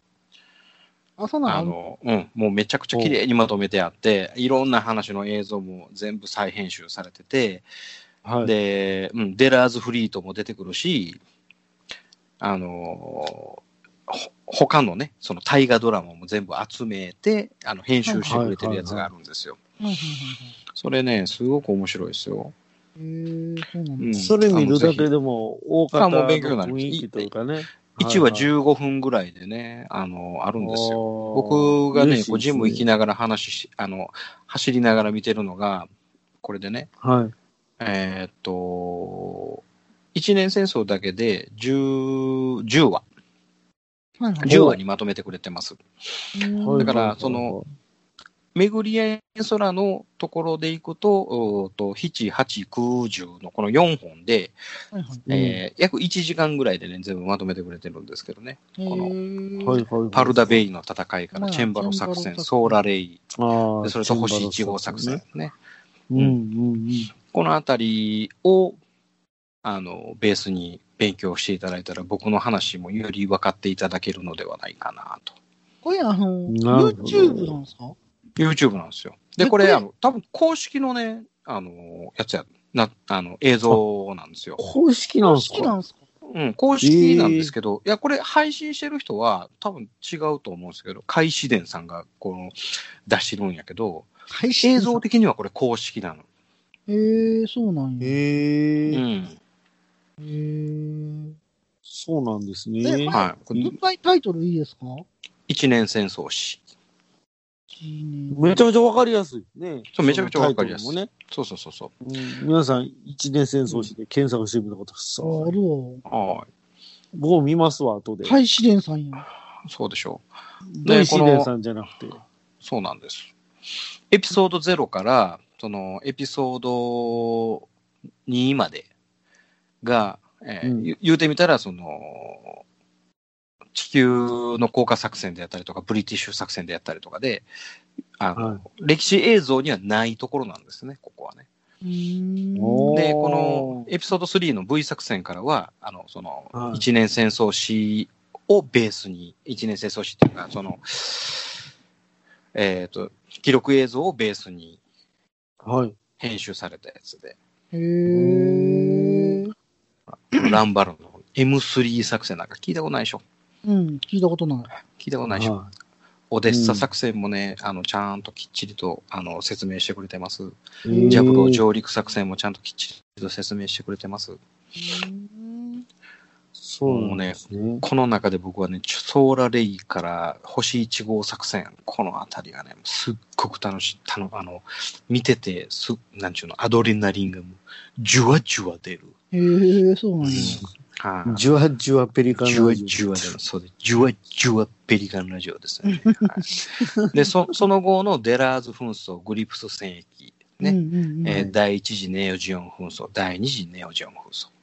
S2: あ、そうなの？
S3: あの、うん、もうめちゃくちゃ綺麗にまとめてあって、いろんな話の映像も全部再編集されてて、
S1: はい。
S3: で、うん、デラーズフリートも出てくるし、あのーほ他のね、その大河ドラマも全部集めて、あの、編集してくれてるやつがあるんですよ。それね、すごく面白いですよ。
S2: そうなんだ。
S3: うん
S1: それ見るだけでも、大方の
S3: あもう勉強になります
S1: 雰囲気というかね。
S3: 1話
S1: はい
S3: 15分ぐらいでね、あの、あるんですよ。
S1: よ
S3: 僕がね、こうジム行き
S1: な
S3: ながら話し、あの、走りながら見てるのが、これでね、
S1: はい。
S3: えーっと、一年戦争だけで10、10話、10話にまとめてくれてます。
S2: うん
S3: だからその、巡り合い空のところで行くと、おーと7、8、9、10のこの4本で、
S2: はいはい
S3: えー約1時間ぐらいでね、全部まとめてくれてるんですけどね。
S2: へ
S3: この
S2: ー
S1: はいはいはい。
S3: パルダベイの戦いから、
S2: まあ
S3: チェンバロ作戦、ソーラレイ、
S1: ああ
S3: でそれと星1号作戦。ね。
S1: うんうんうん。
S3: このあたりを、あの、ベースに勉強していただいたら、僕の話もより分かっていただけるのではないかなと。
S2: これあの、YouTube なんですか
S3: ？YouTube なんですよ。で、
S2: え
S3: これ、
S2: これ？
S3: あの、多分公式のね、あの、やつや、な、あの、映像なんですよ。
S1: 公式なんですか？
S2: 好きなんですか？
S3: うん、公式なんですけど、いや、これ配信してる人は多分違うと思うんですけど、開始伝さんがこの出してるんやけど、映像的にはこれ公式なの。
S2: へえ、そうなんや。へ
S1: へえ、
S3: うん。
S2: え。
S1: そうなんです
S2: え、
S1: ね。
S2: ま
S3: はい。これ
S2: もう一回タイトルいいですか？
S3: 一年戦争史。
S1: めちゃめちゃわかりやすいね。
S3: そうめちゃめちゃわかりやすい
S1: そ
S3: うそうそうそう。
S1: 皆さん、一年戦争史で検索してみたことさ、
S2: あるわ。
S3: はい。
S1: 僕も見ますわ、後で。
S2: はい、試練さんや。
S3: そうでしょう。
S1: 土井
S3: この
S1: 紫伝さんじゃなくて。
S3: そうなんです。エピソード0から、そのエピソード2までが、えー
S1: うん
S3: 言言うてみたら、その、地球の降下作戦であったりとか、ブリティッシュ作戦であったりとかで、あの、
S1: はい
S3: 歴史映像にはないところなんですね、ここはね。で、このエピソード3の V 作戦からは、あの、その、
S1: はい
S3: 一年戦争史をベースに、一年戦争史っていうか、その、えっ、と、記録映像をベースに
S1: はい。
S3: 編集されたやつで、
S2: へえ。
S3: ランバルの M3 作戦なんか聞いたことないでしょ？
S2: うん、聞いたことない。
S3: 聞いたことないでしょ、
S1: は
S3: オデッサ作戦もね、あの、ちゃんときっちりと、あの、説明してくれてます。
S1: い
S3: ジャブロ上陸作戦もちゃんときっちりと説明してくれてます。
S1: そうなんですね。
S3: この中で僕はね、ソーラレイから星1号作戦、このあたりがね、すっごく楽しい、たのあの、見てて、す、なんちゅうの、アドレナリンがじゅわじゅわ出る。
S2: へえ、そうなんや。
S3: はい
S1: ジュワジュワペリカン
S3: じゅわ
S1: ラジオ
S3: じゅわ出る。そうです。じゅわじゅわペリカンラジオですね。はい、で、そ その後のデラーズ紛争、グリプス戦役、ね、
S2: うんうんうん
S3: えー第一次ネオジオン紛争、第二次ネオジオン紛争。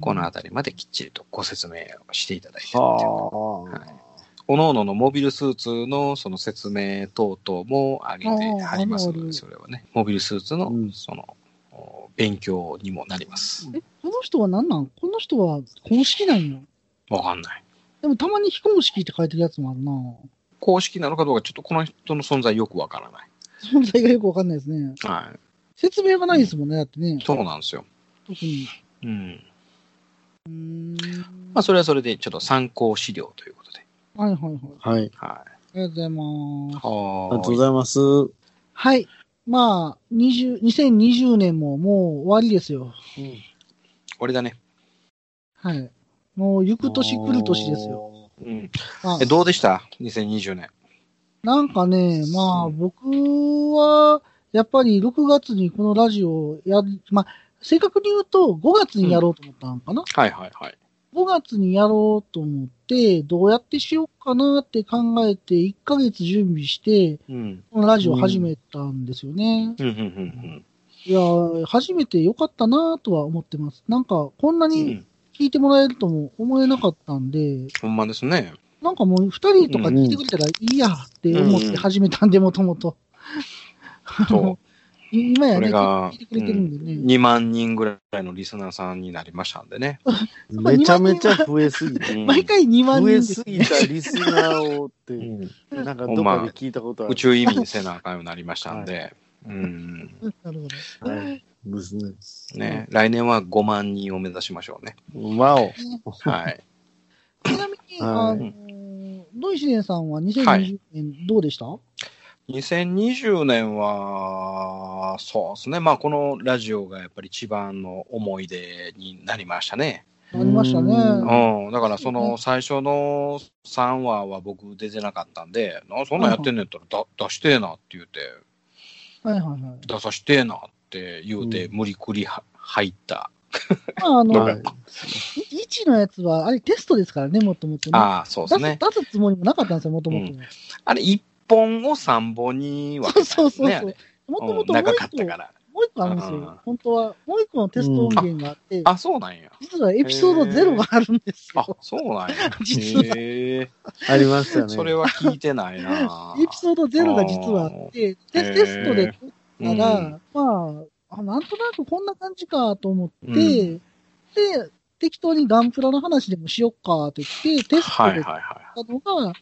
S3: このあたりまできっちりとご説明をしていただいてるっていう
S1: はあ。
S3: おのののモビルスーツのその説明等々も挙げてありますので、それはね、モビルスーツの
S1: うん
S3: その、お勉強にもなります。
S2: え、この人は何なん？この人は公式なんよ。
S3: わかんない。
S2: でもたまに非公式って書いてるやつもあるな
S3: 公式なのかどうか、ちょっとこの人の存在よくわからない。
S2: 存在がよくわかんないですね。
S3: はい。
S2: 説明がないですもんね、だってね。
S3: そうなんですよ。
S2: 特に。
S3: うん。
S2: うーん。
S3: まあ、それはそれでちょっと参考資料ということで。
S2: はいはいはい。
S1: はい。
S3: はい。
S2: ありがとうございます。
S1: あり
S3: は
S1: がとうございます。
S2: はい。まあ、20 2020年ももう終わりですよ。
S3: 終わりだね。
S2: はい。もう行く年来る年ですよ。
S3: うん。
S2: まあ
S3: え、どうでした ?2020 年。
S2: なんかね、まあ僕は、やっぱり6月にこのラジオをやる、まあ、正確に言うと5月にやろうと思ったのかな、
S3: はいはいはい。
S2: 5月にやろうと思って、どうやってしようかなって考えて、1ヶ月準備して、
S3: うん。
S2: このラジオ始めたんですよね。
S3: うん、うん、うん
S2: いやー、初めてよかったなとは思ってます。なんか、こんな
S3: うん。う
S2: に
S3: ん。
S2: 聞いてもらえるとも思えなかったんで、
S3: ほんまですね。
S2: なんかもう2人とか聞いてくれたらいいやって思って始めたんで、もともと。
S3: そう。
S2: 今やね、
S3: これが
S2: 聞いてくれてるんでね。
S3: 2万人ぐらいのリスナーさんになりましたんでね。
S1: めちゃめちゃ増えすぎて。
S3: うん
S2: 毎回2万
S1: 増え
S2: すす
S1: ぎたリスナーをって、
S3: うん
S1: なんかどっかで聞いたことある。
S3: 宇宙移民せなあかんようになりましたんで。うん。
S2: なるほど。
S1: はい。ですね。
S3: ね。来年は5万人を目指しましょうね。
S1: わお。
S3: はい。
S2: ちなみに、
S1: はい
S2: あの、ドイシデンさんは2020年どうでした、
S3: 2020年は、そうですね。まあ、このラジオがやっぱり一番の思い出になりましたね。
S2: ありましたね。
S1: うん
S3: うん。だから、その最初の3話は僕出てなかったんで、なそんなんやってんねんやったらだ出してえなって言うて、
S2: はいはいはい。
S3: 出さしてえなって言うて、無理くりは入った。
S2: まあ、あの、
S1: はい
S2: 1のやつは、あれテストですからね、もともとね。
S3: ああ、そうですね。
S2: 出す出すつもりもなかったんですよ、もともと。
S3: あれ、1本を3本に分けたんですね。
S2: そうそうそうもともと
S3: うん長
S2: もう一個、
S3: かったから。
S2: もう一個あるんです
S3: うん
S2: よ。本当は、もう一個のテスト音源があって、
S3: あ、そうなんや。
S2: 実はエピソード0があるんです
S3: あ
S2: よ。、
S3: そうなんや。
S2: 実は。
S1: ありましたね。
S3: それは聞いてないな
S2: エピソード0が実はあって、テテストで撮ったら、
S3: うん
S2: まああ、なんとなくこんな感じかと思って、
S3: うん
S2: で、適当にガンプラの話でもしよっかって言って、テストで撮っ
S3: はいはいはい。
S2: たのが、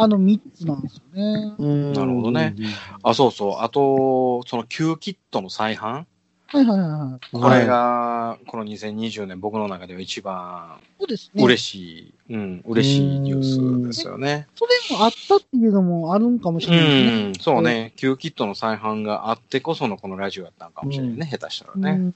S2: あの3つなんですよね。
S1: うん
S3: なるほどね。あ、そうそう。あと、その旧キットの再販？
S2: はいはいはいはい。
S3: これが、この2020年僕の中では一番
S2: そうですね。
S3: 嬉しい、うん、嬉しいニュースですよね。
S2: それもあったっていうのもあるんかもし
S3: う
S2: れないですね。
S3: ん、そうね。旧キットの再販があってこそのこのラジオやったんかもしれないね、下手したらね。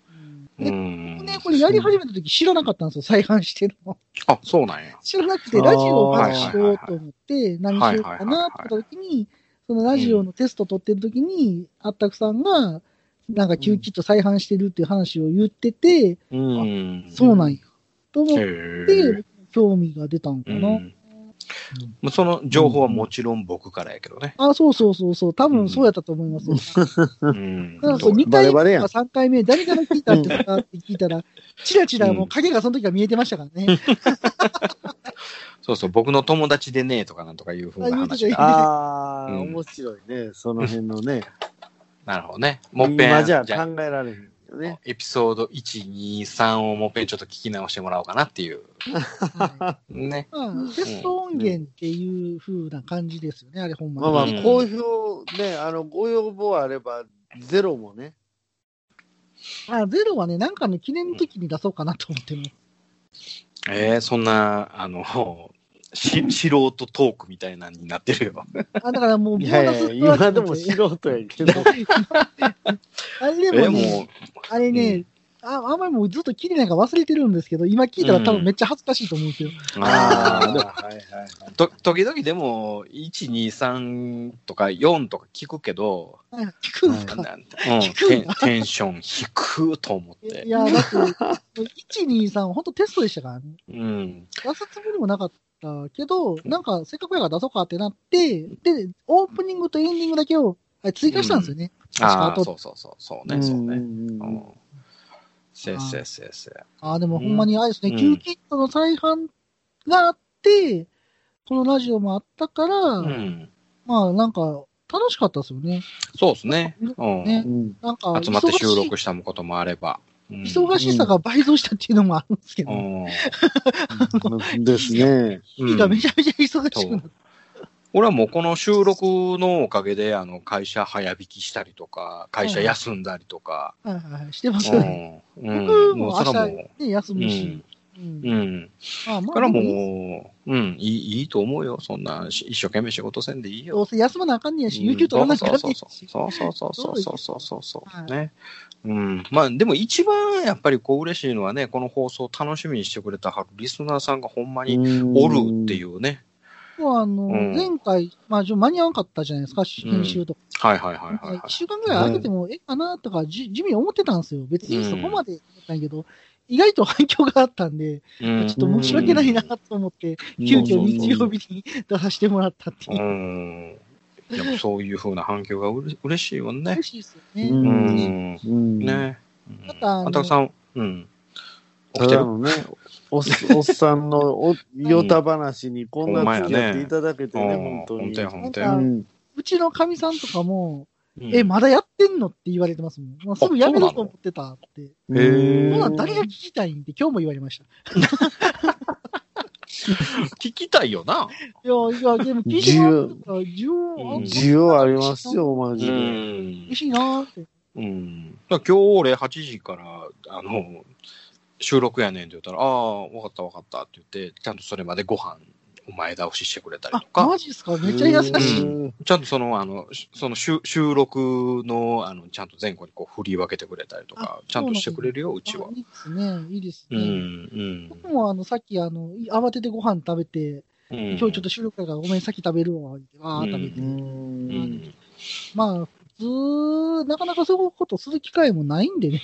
S2: うん
S3: うん。
S2: ね、これやり始めた時知らなかったんですよ、再販してるの。
S3: あ、そうなんや。
S2: 知らなくて、ラジオをまずしようと思って、何しようかなって言った時に、そのラジオのテスト取ってる時に、あったくさんが、なんか旧キット再販してるっていう話を言ってて、
S3: うん。
S2: そうなんや。と思っ
S3: へ
S2: て
S3: え。、
S2: 興味が出たんかな。
S3: うんまあその情報はもちろん僕からやけどね。
S2: あ、そうそうそうそう。多分そうやったと思いますよ。
S3: うん。
S2: だからこれ2回目
S1: バレバレやん
S2: とか3回目、誰から聞いたってさって聞いたら、チラチラもう影がその時は見えてましたからね。
S3: そうそう、僕の友達でねとかなんとかいうふうな話が。
S1: ああ、
S3: うん
S1: 面白いね。その辺のね。
S3: なるほどね。もっぺん、
S1: 今じゃ考えられへんよね。
S3: エピソード1、2、3をもっぺんちょっと聞き直してもらおうかなっていう。
S2: はい
S3: ね。
S2: まあ、テスト音源っていう風な感じですよね、あれほんまに。
S1: まあまあ
S3: うん、
S1: 好評、ね、あの、ご要望あれば、ゼロもね。
S2: あ、ゼロはね、なんかの記念の時に出そうかなと思ってます。
S3: えー、そんな、あの、し素人トークみたいなのになってるよ。
S2: あ、だからもう、ボ
S1: い
S2: ーナス
S1: やいや、今でも素人やけど。
S2: あれで
S3: え、
S2: もね、
S3: もう、
S2: あれね、ああんまりもうずっと聞いてないから忘れてるんですけど、今聞いたら多分めっちゃ恥ずかしいと思うんですよ。
S3: あーでも
S1: はいはいはい。
S3: と時々でも、1、2、3とか4とか聞くけど、
S2: はい聞くんすか、
S3: なんてうん、
S2: 聞く
S3: テンテンション低くと思って。
S2: いや、だって、1、2、3、本当テストでしたからね。
S3: うん。
S2: 出すつもりもなかったけど、なんかせっかくやから出そうかってなって、で、オープニングとエンディングだけを追加したんですよね。確か
S3: あそうそうそう、そうね、そうね。
S1: ん
S3: うんせやせやせやせや。
S2: ああ、でもほんまにあれですね、
S3: うん
S2: キューキットの再販があって、このラジオもあったから、
S3: うん。
S2: まあなんか楽しかったですよね。
S3: そうですね。うん。
S2: ね
S1: うん。
S2: なんか
S3: 集まって収録したこともあれば。うん
S2: 忙しさが倍増したっていうのもあるんですけど、
S3: うん
S1: ですね。
S2: 日々がめちゃめちゃ忙しくなって、
S3: 俺はもうこの収録のおかげで、あの、会社早引きしたりとか、会社休んだりとか。
S2: はいはいはい、してます
S3: う
S2: よね。
S3: ん。うん
S2: 僕も明日
S3: それはも
S2: ね、休むし。うん
S3: う、うん。
S2: まあまあ
S3: だからもう、うん、いい、いいと思うよ。そんな、し一生懸命仕事せんでいいよ。
S2: どうせ休まなあかんねやし、有給取らなあかんね
S3: そうそう
S2: やし。
S3: そうそうそうそうそうそうそうそう
S2: はい
S3: ね。うん。まあ、でも一番やっぱりこう嬉しいのはね、この放送楽しみにしてくれたリスナーさんがほんまにおるっていうね。
S2: もうあの、
S3: うん
S2: 前回、まあ、間に合わなかったじゃないですか、編集とか。
S3: はいはいはいはい、は
S2: 一週間ぐらい空けてもええかなとか、じ地味に思ってたんですよ。別にそこまで思ったんやけど、意外と反響があったんで、
S3: い。うん
S2: ちょっと申し訳ないなと思って、急遽日曜日に出させてもらったっていうう。
S3: ん。でもそういうふうな反響がうれ嬉しいよね
S2: 嬉。しいですよね。
S1: う
S3: うんん。
S1: うん。
S3: ね。
S2: またあの
S3: あたくさん、うん。起きてる
S1: ただのね、おっおっさんのおよた話にこんな付き合っていただけてね、
S3: うん
S1: 本当に。
S3: 本当や本当や。
S1: う
S2: ちのかみさんとかも、
S3: うん
S2: え、まだやってんのって言われてますもん。まあ、すぐやめると思ってたって。
S3: へー
S2: そんなん誰が聞きたいんって今日も言われました。
S3: 聞きたいよな。
S2: いや、いや、でも聞いてもらったら、需要
S1: 需要ありますよ、マ
S3: う
S1: ジで。
S3: ん
S2: 嬉。しいなーって。
S3: うん。だから今日俺8時から、あの、収録やねんって言ったら、ああ、わかったわかったって言って、ちゃんとそれまでご飯を前倒ししてくれたりと
S2: あ、マ
S3: か、
S2: ジですか？めっちゃ優しい。
S1: うん
S3: ちゃんとその、あの、しその収収録の、あの、ちゃんと前後にこう振り分けてくれたりとか
S2: あ、
S3: ちゃんとしてくれるよ、うちは
S2: あ。いいですね。いいですね。
S3: うん、うん。
S2: 僕もあの、さっきあの、い慌ててご飯食べて、
S3: 今
S2: 今日ちょっと収録だからごめん、先食べるわ。ああ、
S3: うん
S2: 食べて。
S3: うん。
S2: まあ、普通、なかなかそういうことする機会もないんでね。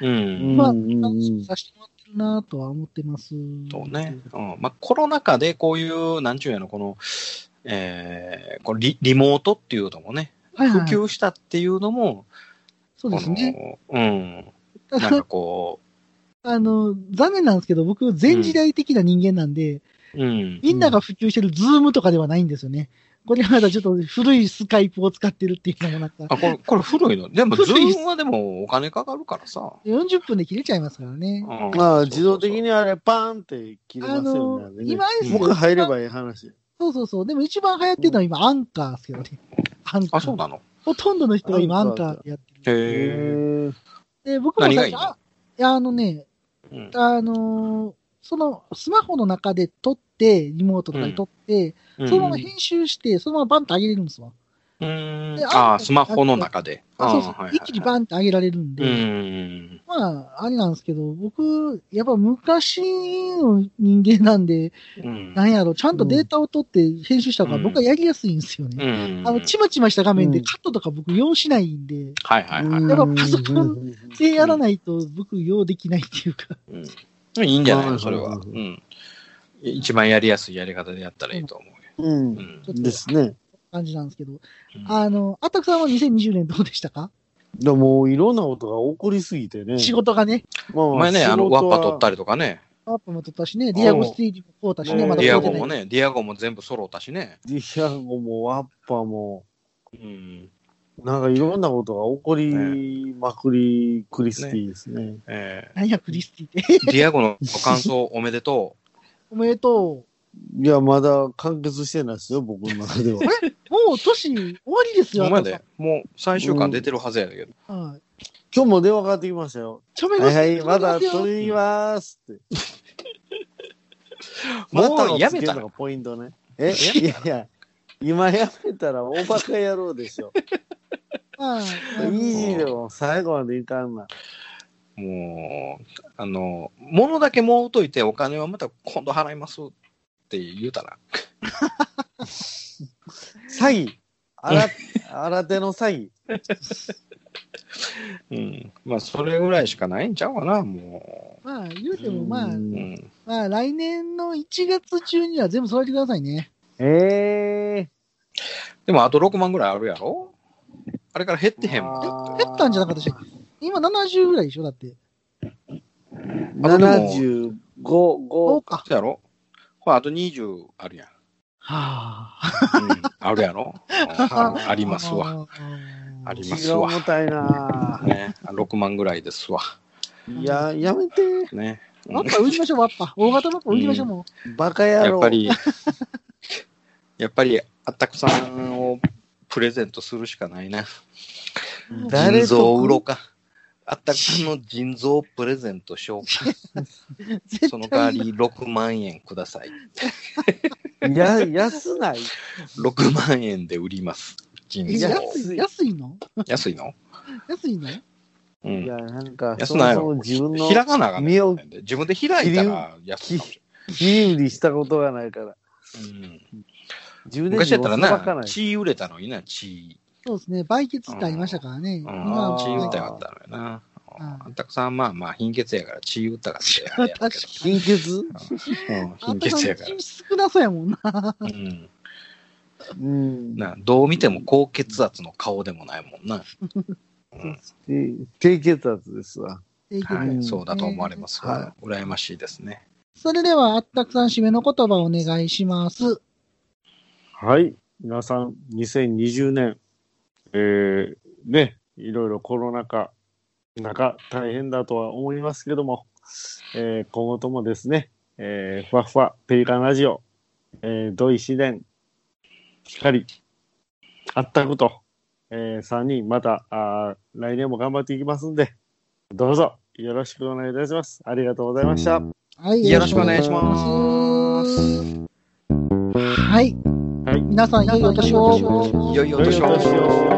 S3: うん。
S2: まあ、
S1: うん
S2: 楽しくさせてもらってるなとは思ってます。
S3: そうね。うん。まあ、コロナ禍でこういう、なんちゅうやの、この、えー、このリリモートっていうのもね、普。及したっていうのも、
S2: そうですね。
S3: うん。なんかこ
S2: あの、残念なんですけど、僕、前時代的な人間なんで、
S3: う、うん。
S2: みんなが普及してるズームとかではないんですよね。これはまだちょっと古いスカイプを使ってるっていうのもなんか、
S3: あ、これ、これ古いの？でも、ズームはでもお金かかるからさ。
S2: 40分で切れちゃいますからね。
S3: うん
S1: まあ、自動的にあれ、パーンって切れますよね。
S2: あの
S1: あれね
S2: 今ですよ
S1: もう一回入ればいい話。
S2: そうそうそう。でも一番流行ってるのは今、アンカーですけどね。アンカー。
S3: あ、そうなの？
S2: ほとんどの人が今、アン
S1: カー
S2: でやってる。
S3: へえ。
S2: で、僕も最初、
S3: いいの？
S2: あいや、あのね、
S3: うん
S2: あのーその、スマホの中で撮って、リモートとかで撮って、そのまま編集して、そのままバンと上げれるんですわ。
S3: うん
S2: で。
S3: ああ、スマホの中で。
S2: あそうそう
S3: はいはいはい
S2: 一気にバンって上げられるんで、
S3: うん。
S2: まあ、あれなんですけど、僕、やっぱ昔の人間なんで、
S3: うん。
S2: なんやろ、ちゃんとデータを取って編集した方が僕はやりやすいんですよね。
S3: うん。
S2: あの、ちまちました画面で
S1: うん
S2: カットとか僕用しないんで、
S3: はいはいはい。
S2: やっぱパソコンでやらないと僕用できないっていうか。
S3: うん。いいんじゃない？
S1: はい
S3: のそれは。
S1: はい
S3: うん。一番やりやすいやり方でやったらいいと思うよ。
S1: うん。
S3: うん。
S1: ですね。
S2: 感じなんですけど。あの、あたくさんは2020年どうでしたか、
S1: でも、いろんなことが起こりすぎてね。
S2: 仕事がね、
S1: まあ
S3: 前ね、あの、ワッパ取った
S1: り。
S3: りとかね。
S2: アップも撮ったしね、ディアゴスティーリもこうたしね、
S1: うん
S2: まだ
S3: ディアゴもね、ディアゴも全部揃ったしね。
S1: ディアゴもワッパも、
S3: うん。
S1: なんかいろんなことが起こりまくりクリスティですね。
S3: え
S2: 何や、クリスティって。
S3: ー、ディアゴの感想おめでと
S2: おめでと
S1: いや、まだ完結してないですよ、僕の中では。
S2: う。もう年終わりです
S3: う。
S2: よ、
S3: お前
S2: あたく
S3: で、もう最終巻出てるはずやけど。
S2: さんはい。
S1: 今日も電話かかってきましたよ。
S2: ちょめ
S1: はいはい、まだ
S2: 取り
S1: ますって。
S3: もうやめた
S1: のがポイントね。えいやいや、今やめたらおバカ野郎でしょ。
S2: まあ、
S1: イージーでも最後までいかんな。
S3: もう、あの、物だけもうといてお金はまた今度払いますって言うたら。
S1: 詐欺。新新手の詐欺。
S3: うん。まあ、それぐらいしかないんちゃうかな、も
S2: まあ、言うてもまあ
S3: う。
S1: う、
S3: うんん。
S2: まあ、来年の1月中には全部揃えてくださいね。
S1: ええ
S3: でも、あと6万ぐらいあるやろ？あれから減ってへんもん。
S2: 減ったんじゃなかったでし今70ぐらいでしょだって。
S3: あとでも
S1: 75、5
S2: か。
S3: そうやろ？ほら、あと20あるやん。
S2: は
S3: うん、あるやろ？うんありますわ。ありますわ。
S1: 重たいな
S3: ね、6万ぐらいですわ。
S1: いや、やめて。
S3: ね。うん
S2: ワッパ売りましょう、ワッパ。大型ワッパ売りましょう、も
S1: バカ野郎。
S3: やっぱり、やっぱり、あったくさんをプレゼントするしかないな。
S1: 誰と
S3: 腎臓を売ろうか。あったくさんの腎臓をプレゼントしようか。
S2: う。
S3: その代わり6万円ください。
S1: や、安ない
S3: ？6万円で売ります。腎
S2: え
S3: 臓を。
S2: 安い、安いの？
S3: 安いの？
S2: 安いの？
S3: うん。
S1: いや、なんか、
S3: 安ない
S1: そもそも
S3: よ。
S1: 自分の
S3: 開かなあかんね
S1: 身を
S3: んで自分で開いたら安いかもし
S1: 売りしたことがないから。
S3: れん。うん
S1: 自分で
S3: 昔やったらな、
S1: 自分を裁かない
S3: 血売れたのにな、血。
S2: そうですね。売血ってありましたからね。
S3: うん、
S2: 今は
S3: 血売ったよかったのよな。あんたくさんまあまあ貧血やから血打ったからって。
S1: 貧血？
S3: うん、
S2: あ
S3: 貧血やから。
S2: 少なそうやもんな。
S3: うん。
S1: うん。
S3: な、どう見ても高血圧の顔でもないもんな。
S1: で低血圧ですわ。
S3: はい、そうだと思われますわ。
S1: は
S3: 羨ましいですね。
S2: それでは、あったくさん締めの言葉をお願いします。
S1: はい。皆さん、2020年、えー、ね、いろいろコロナ禍、中、大変だとは思いますけども、えー、今後ともですね、えー、ふわふわ、ペリカンラジオ、えー、土井紫伝、光、あったくと、えー、3人、また、あー来年も頑張っていきますんで、どうぞ、よろしくお願いいたします。ありがとうございました。
S2: はい。
S3: よろしくお願いします。
S2: はい。
S1: はい。
S2: 皆さん、良いお年を。
S3: いよいよお年を。